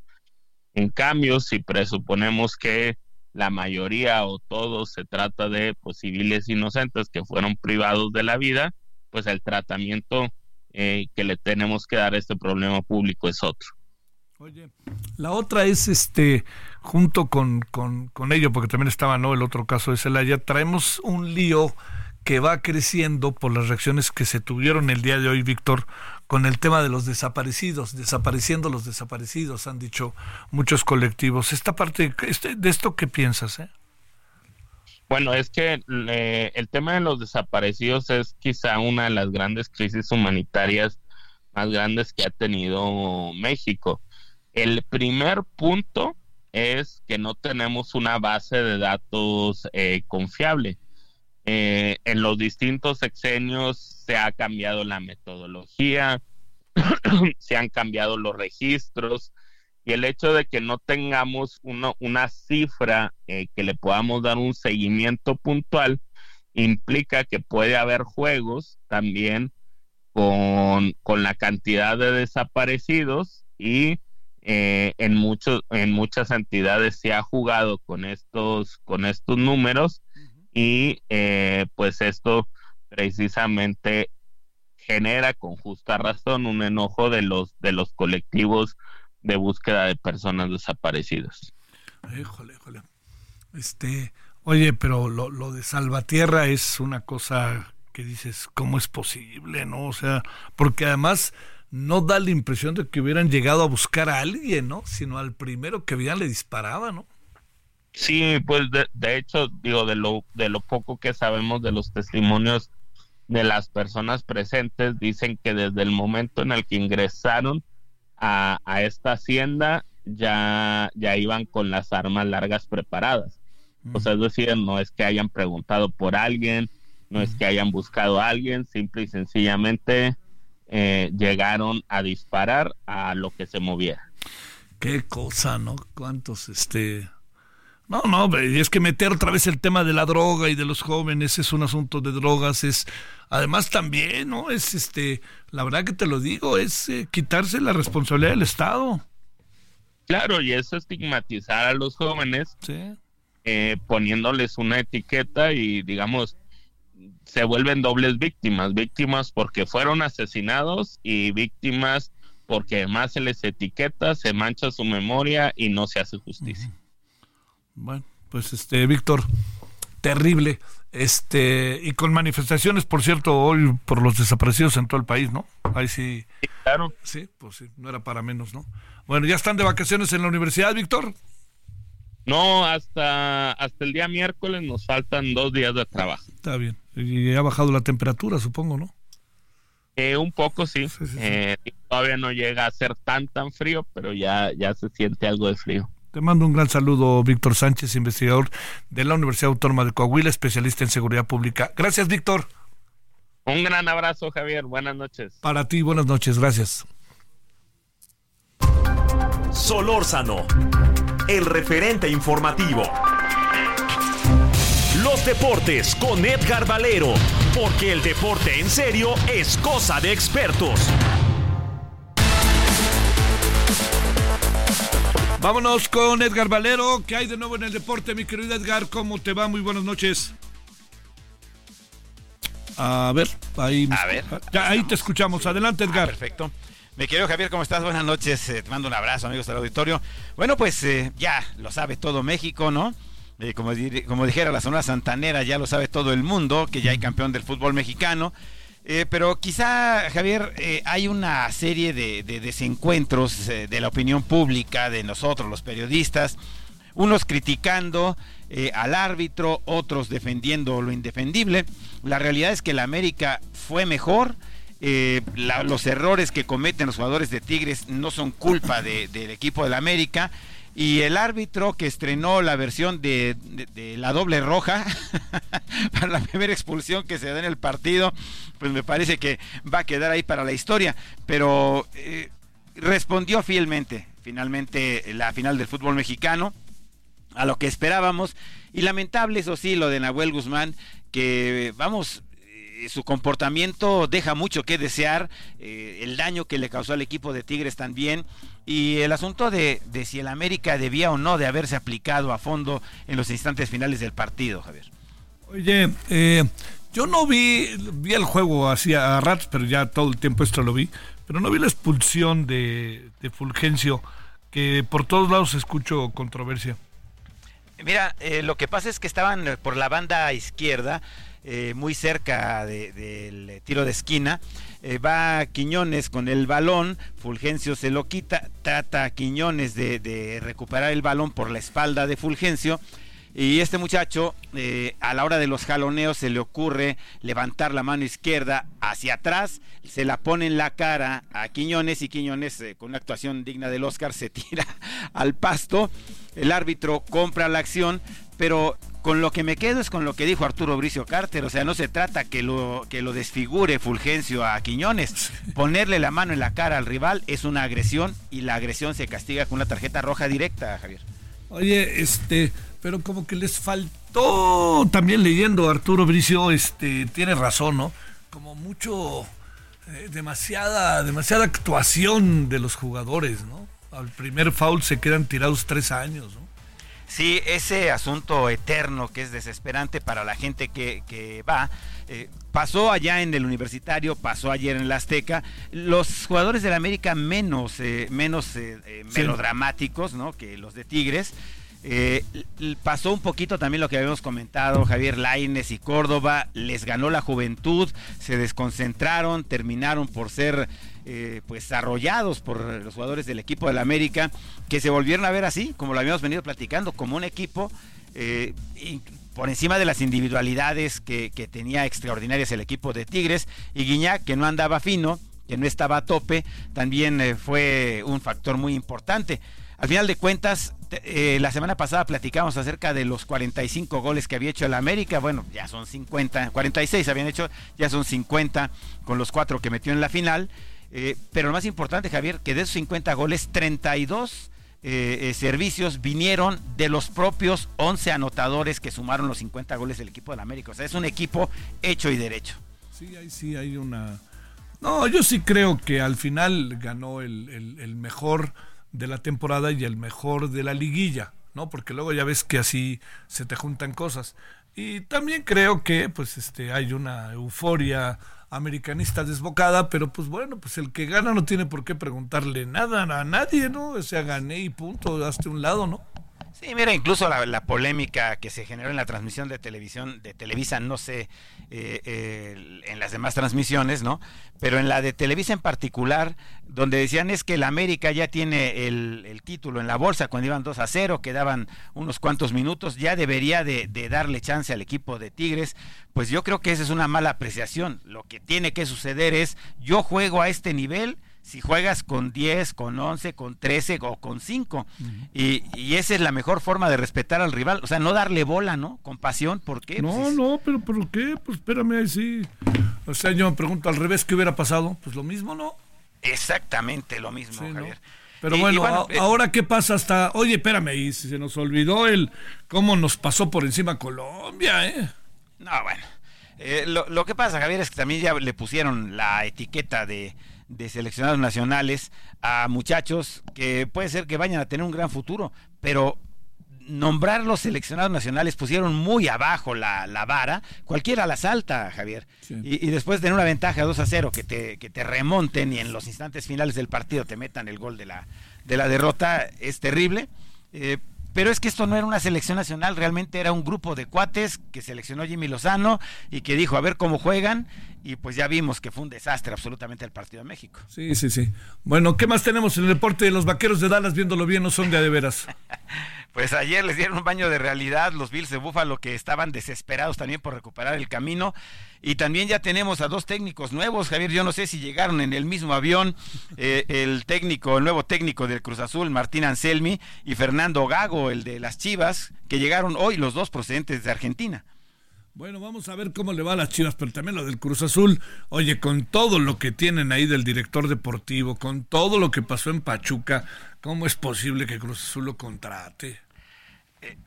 En cambio, si presuponemos que la mayoría o todos se trata de pues, civiles inocentes que fueron privados de la vida, pues el tratamiento eh, que le tenemos que dar a este problema público es otro. Oye, la otra es este, junto con, con, con ello, porque también estaba no el otro caso de Celaya, traemos un lío que va creciendo por las reacciones que se tuvieron el día de hoy, Víctor, con el tema de los desaparecidos, desapareciendo los desaparecidos, han dicho muchos colectivos. Esta parte, este, ¿de esto qué piensas? Eh? Bueno, es que el tema de los desaparecidos es quizá una de las grandes crisis humanitarias más grandes que ha tenido México. El primer punto es que no tenemos una base de datos eh, confiable. Eh, en los distintos sexenios se ha cambiado la metodología, se han cambiado los registros y el hecho de que no tengamos uno- una cifra eh, que le podamos dar un seguimiento puntual implica que puede haber juegos también con, con la cantidad de desaparecidos y eh, en muchos en muchas entidades se ha jugado con estos con estos números y eh, pues esto precisamente genera con justa razón un enojo de los de los colectivos de búsqueda de personas desaparecidas. Híjole, híjole. Este, oye, pero lo, de Salvatierra es una cosa que dices, ¿cómo es posible, no? O sea, porque además no da la impresión de que hubieran llegado a buscar a alguien, ¿no? Sino al primero que veían le disparaba, ¿no? Sí, pues de, de hecho, digo, de lo, de lo poco que sabemos de los testimonios de las personas presentes, dicen que desde el momento en el que ingresaron a, a esta hacienda, ya, ya iban con las armas largas preparadas. O sea, es decir, no es que hayan preguntado por alguien, no es que hayan buscado a alguien, simple y sencillamente eh, llegaron a disparar a lo que se moviera. Qué cosa, ¿no? Cuántos, este... No, no, es que meter otra vez el tema de la droga y de los jóvenes es un asunto de drogas, es además también, ¿no? Es este, la verdad que te lo digo, es eh, quitarse la responsabilidad del Estado. Claro, y es estigmatizar a los jóvenes, eh, poniéndoles una etiqueta y digamos, se vuelven dobles víctimas, víctimas porque fueron asesinados y víctimas porque además se les etiqueta, se mancha su memoria y no se hace justicia. Bueno, pues este, Víctor, terrible. Este, y con manifestaciones, por cierto, hoy por los desaparecidos en todo el país, ¿no? Ahí sí. claro. Sí, pues sí, no era para menos, ¿no? Bueno, ¿ya están de vacaciones en la universidad, Víctor? No, hasta, hasta el día miércoles nos faltan dos días de trabajo. Está bien. Y ha bajado la temperatura, supongo, ¿no? Eh, un poco sí. Eh, todavía no llega a ser tan tan frío, pero ya, ya se siente algo de frío. Te mando un gran saludo, Víctor Sánchez, investigador de la Universidad Autónoma de Coahuila, especialista en seguridad pública. Gracias, Víctor. Un gran abrazo, Javier. Buenas noches. Para ti, buenas noches. Gracias. Solórzano, el referente informativo. Los deportes con Edgar Valero, porque el deporte en serio es cosa de expertos. Vámonos con Edgar Valero. ¿Qué hay de nuevo en el deporte, mi querido Edgar? ¿Cómo te va? Muy buenas noches. A ver, ahí, A ver. Ya, ahí te escuchamos. Adelante, Edgar. Perfecto. Mi querido Javier, ¿cómo estás? Buenas noches. Eh, te mando un abrazo, amigos del auditorio. Bueno, pues eh, ya lo sabe todo México, ¿no? Eh, como, como dijera la Sonora Santanera, ya lo sabe todo el mundo, que ya hay campeón del fútbol mexicano. Eh, pero quizá, Javier, eh, hay una serie de, de desencuentros eh, de la opinión pública, de nosotros, los periodistas, unos criticando eh, al árbitro, otros defendiendo lo indefendible. La realidad es que la América fue mejor. la- los errores que cometen los jugadores de Tigres no son culpa de- del equipo de la América. Y el árbitro que estrenó la versión de, la doble roja para la primera expulsión que se da en el partido, pues me parece que va a quedar ahí para la historia. Pero eh, respondió fielmente, finalmente, la final del fútbol mexicano a lo que esperábamos. Y lamentable, eso sí, lo de Nahuel Guzmán, que vamos, eh, su comportamiento deja mucho que desear, eh, el daño que le causó al equipo de Tigres también, y el asunto de, de si el América debía o no de haberse aplicado a fondo en los instantes finales del partido, Javier. Oye, eh, yo no vi, vi el juego así a ratos, pero ya todo el tiempo esto lo vi, pero no vi la expulsión de, de Fulgencio, que por todos lados escucho controversia. Mira, eh, lo que pasa es que estaban eh, por la banda izquierda, eh, muy cerca de- del eh, tiro de esquina. Eh, va Quiñones con el balón, Fulgencio se lo quita, trata a Quiñones de, de recuperar el balón por la espalda de Fulgencio. Y este muchacho, eh, a la hora de los jaloneos, se le ocurre levantar la mano izquierda hacia atrás, se la pone en la cara a Quiñones y Quiñones, eh, con una actuación digna del Oscar, se tira al pasto. El árbitro compra la acción, pero con lo que me quedo es con lo que dijo Arturo Bricio Carter, o sea, no se trata que lo, que lo desfigure Fulgencio a Quiñones. Ponerle la mano en la cara al rival es una agresión y la agresión se castiga con una tarjeta roja directa, Javier. Oye, este, pero como que les faltó, también leyendo Arturo Bricio, este, tiene razón, ¿no? Como mucho, eh, demasiada, demasiada actuación de los jugadores, ¿no? Al primer foul se quedan tirados tres años, ¿no? Sí, ese asunto eterno que es desesperante para la gente que, que va. eh, pasó allá en el universitario, pasó ayer en la Azteca. Los jugadores del América menos, eh, menos eh, eh, melodramáticos ¿no? que los de Tigres. Eh, pasó un poquito también lo que habíamos comentado, Javier Laines y Córdoba, les ganó la juventud, se desconcentraron, terminaron por ser eh, pues arrollados por los jugadores del equipo del América, que se volvieron a ver así, como lo habíamos venido platicando, como un equipo eh, por encima de las individualidades que, que tenía extraordinarias el equipo de Tigres, y Guiñac, que no andaba fino, que no estaba a tope, también eh, fue un factor muy importante. Al final de cuentas, eh, la semana pasada platicamos acerca de los 45 goles que había hecho el América. Bueno, ya son 50, 46 habían hecho, ya son 50 con los cuatro que metió en la final. Eh, pero lo más importante, Javier, que de esos 50 goles, 32 eh, eh, servicios vinieron de los propios 11 anotadores que sumaron los 50 goles del equipo del América. O sea, es un equipo hecho y derecho. Sí, ahí sí hay una... No, yo sí creo que al final ganó el mejor de la temporada y el mejor de la liguilla, ¿no? Porque luego ya ves que así se te juntan cosas. Y también creo que pues este hay una euforia americanista desbocada, pero pues bueno, pues el que gana no tiene por qué preguntarle nada a nadie, ¿no? O sea, gané y punto, hazte un lado, ¿no? Sí, mira, incluso la, polémica que se generó en la transmisión de televisión de Televisa, no sé, eh, eh, en las demás transmisiones, ¿no? Pero en la de Televisa en particular, donde decían es que el América ya tiene el, el título en la bolsa cuando iban 2 a 0, quedaban unos cuantos minutos, ya debería de, de darle chance al equipo de Tigres, pues yo creo que esa es una mala apreciación. Lo que tiene que suceder es, yo juego a este nivel, si juegas con 10, con 11, con 13 o con 5. y, y esa es la mejor forma de respetar al rival. O sea, no darle bola, ¿no? Con pasión. ¿Por qué? No, Pues es- no, pero ¿por qué? Pues espérame ahí sí. O sea, yo me pregunto al revés, ¿qué hubiera pasado? Pues lo mismo, ¿no? Exactamente lo mismo, Sí, ¿no? Javier. Pero Y- y bueno, eh, ahora qué pasa hasta, oye, espérame, y se nos olvidó el cómo nos pasó por encima Colombia, ¿eh? No, bueno. Eh, lo, lo que pasa, Javier, es que también ya le pusieron la etiqueta de, de seleccionados nacionales a muchachos que puede ser que vayan a tener un gran futuro, pero nombrar los seleccionados nacionales pusieron muy abajo la, la vara, cualquiera la salta, Javier. Y, y después de tener una ventaja 2 a 0, que te, que te remonten y en los instantes finales del partido te metan el gol de la, de la derrota, es terrible. Eh, pero es que esto no era una selección nacional, realmente era un grupo de cuates que seleccionó Jimmy Lozano y que dijo a ver cómo juegan y pues ya vimos que fue un desastre absolutamente el partido de México. Sí, sí, sí. Bueno, ¿qué más tenemos en el deporte de los vaqueros de Dallas? Viéndolo bien, no son de a de veras. Pues ayer les dieron un baño de realidad los Bills de Búfalo que estaban desesperados también por recuperar el camino. Y también ya tenemos a dos técnicos nuevos, Javier. Yo no sé si llegaron en el mismo avión eh, el técnico, el nuevo técnico del Cruz Azul, Martín Anselmi, y Fernando Gago, el de las Chivas, que llegaron hoy los dos procedentes de Argentina. Bueno, vamos a ver cómo le va a las Chivas, pero también lo del Cruz Azul. Oye, con todo lo que tienen ahí del director deportivo, con todo lo que pasó en Pachuca, ¿cómo es posible que Cruz Azul lo contrate?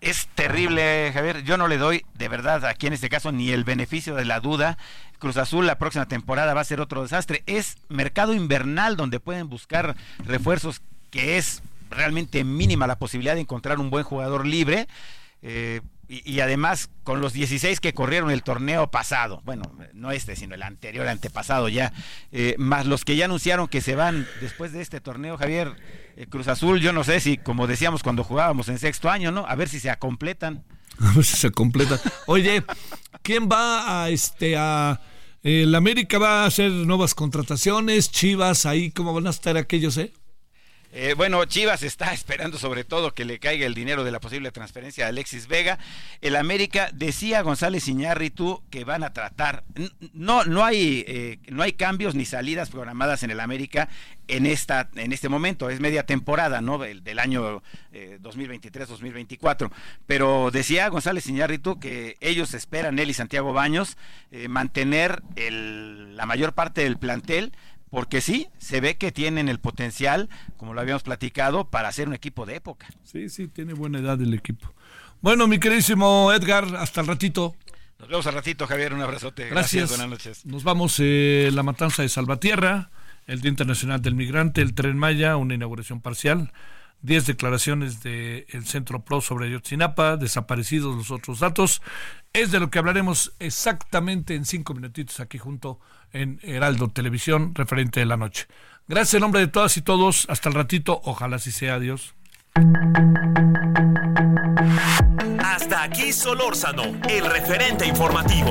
Es terrible, Javier. Yo no le doy, de verdad, aquí en este caso, ni el beneficio de la duda. Cruz Azul la próxima temporada va a ser otro desastre. Es mercado invernal donde pueden buscar refuerzos que es realmente mínima la posibilidad de encontrar un buen jugador libre. Eh, y, además con los 16 que corrieron el torneo pasado, bueno, no este, sino el anterior, antepasado ya, eh, más los que ya anunciaron que se van después de este torneo, Javier, Cruz Azul, yo no sé si, como decíamos cuando jugábamos en sexto año, ¿no? A ver si se acompletan. A ver si se completa. Oye, ¿quién va a este a el América va a hacer nuevas contrataciones? Chivas ahí cómo van a estar aquellos, eh? Eh, bueno, Chivas está esperando sobre todo que le caiga el dinero de la posible transferencia de Alexis Vega. El América decía González Iñárritu que van a tratar. No, no hay, eh, no hay cambios ni salidas programadas en el América en esta, en este momento. Es media temporada, ¿no? Del, del año 2023-2024. Pero decía González Iñárritu que ellos esperan él y Santiago Baños mantener el, la mayor parte del plantel porque sí, se ve que tienen el potencial, como lo habíamos platicado, para ser un equipo de época. Sí, sí, tiene buena edad el equipo. Bueno, mi queridísimo Edgar, hasta el ratito. Nos vemos al ratito, Javier, un abrazote. Gracias. buenas noches. Nos vamos eh, la matanza de Salvatierra, el Día Internacional del Migrante, el Tren Maya, una inauguración parcial, 10 declaraciones del Centro PRO sobre Ayotzinapa, desaparecidos los otros datos. Es de lo que hablaremos exactamente en cinco minutitos aquí junto en Heraldo Televisión, referente de la noche. Gracias en nombre de todas y todos. Hasta el ratito. Ojalá así sea. Adiós. Hasta aquí Solórzano, el referente informativo.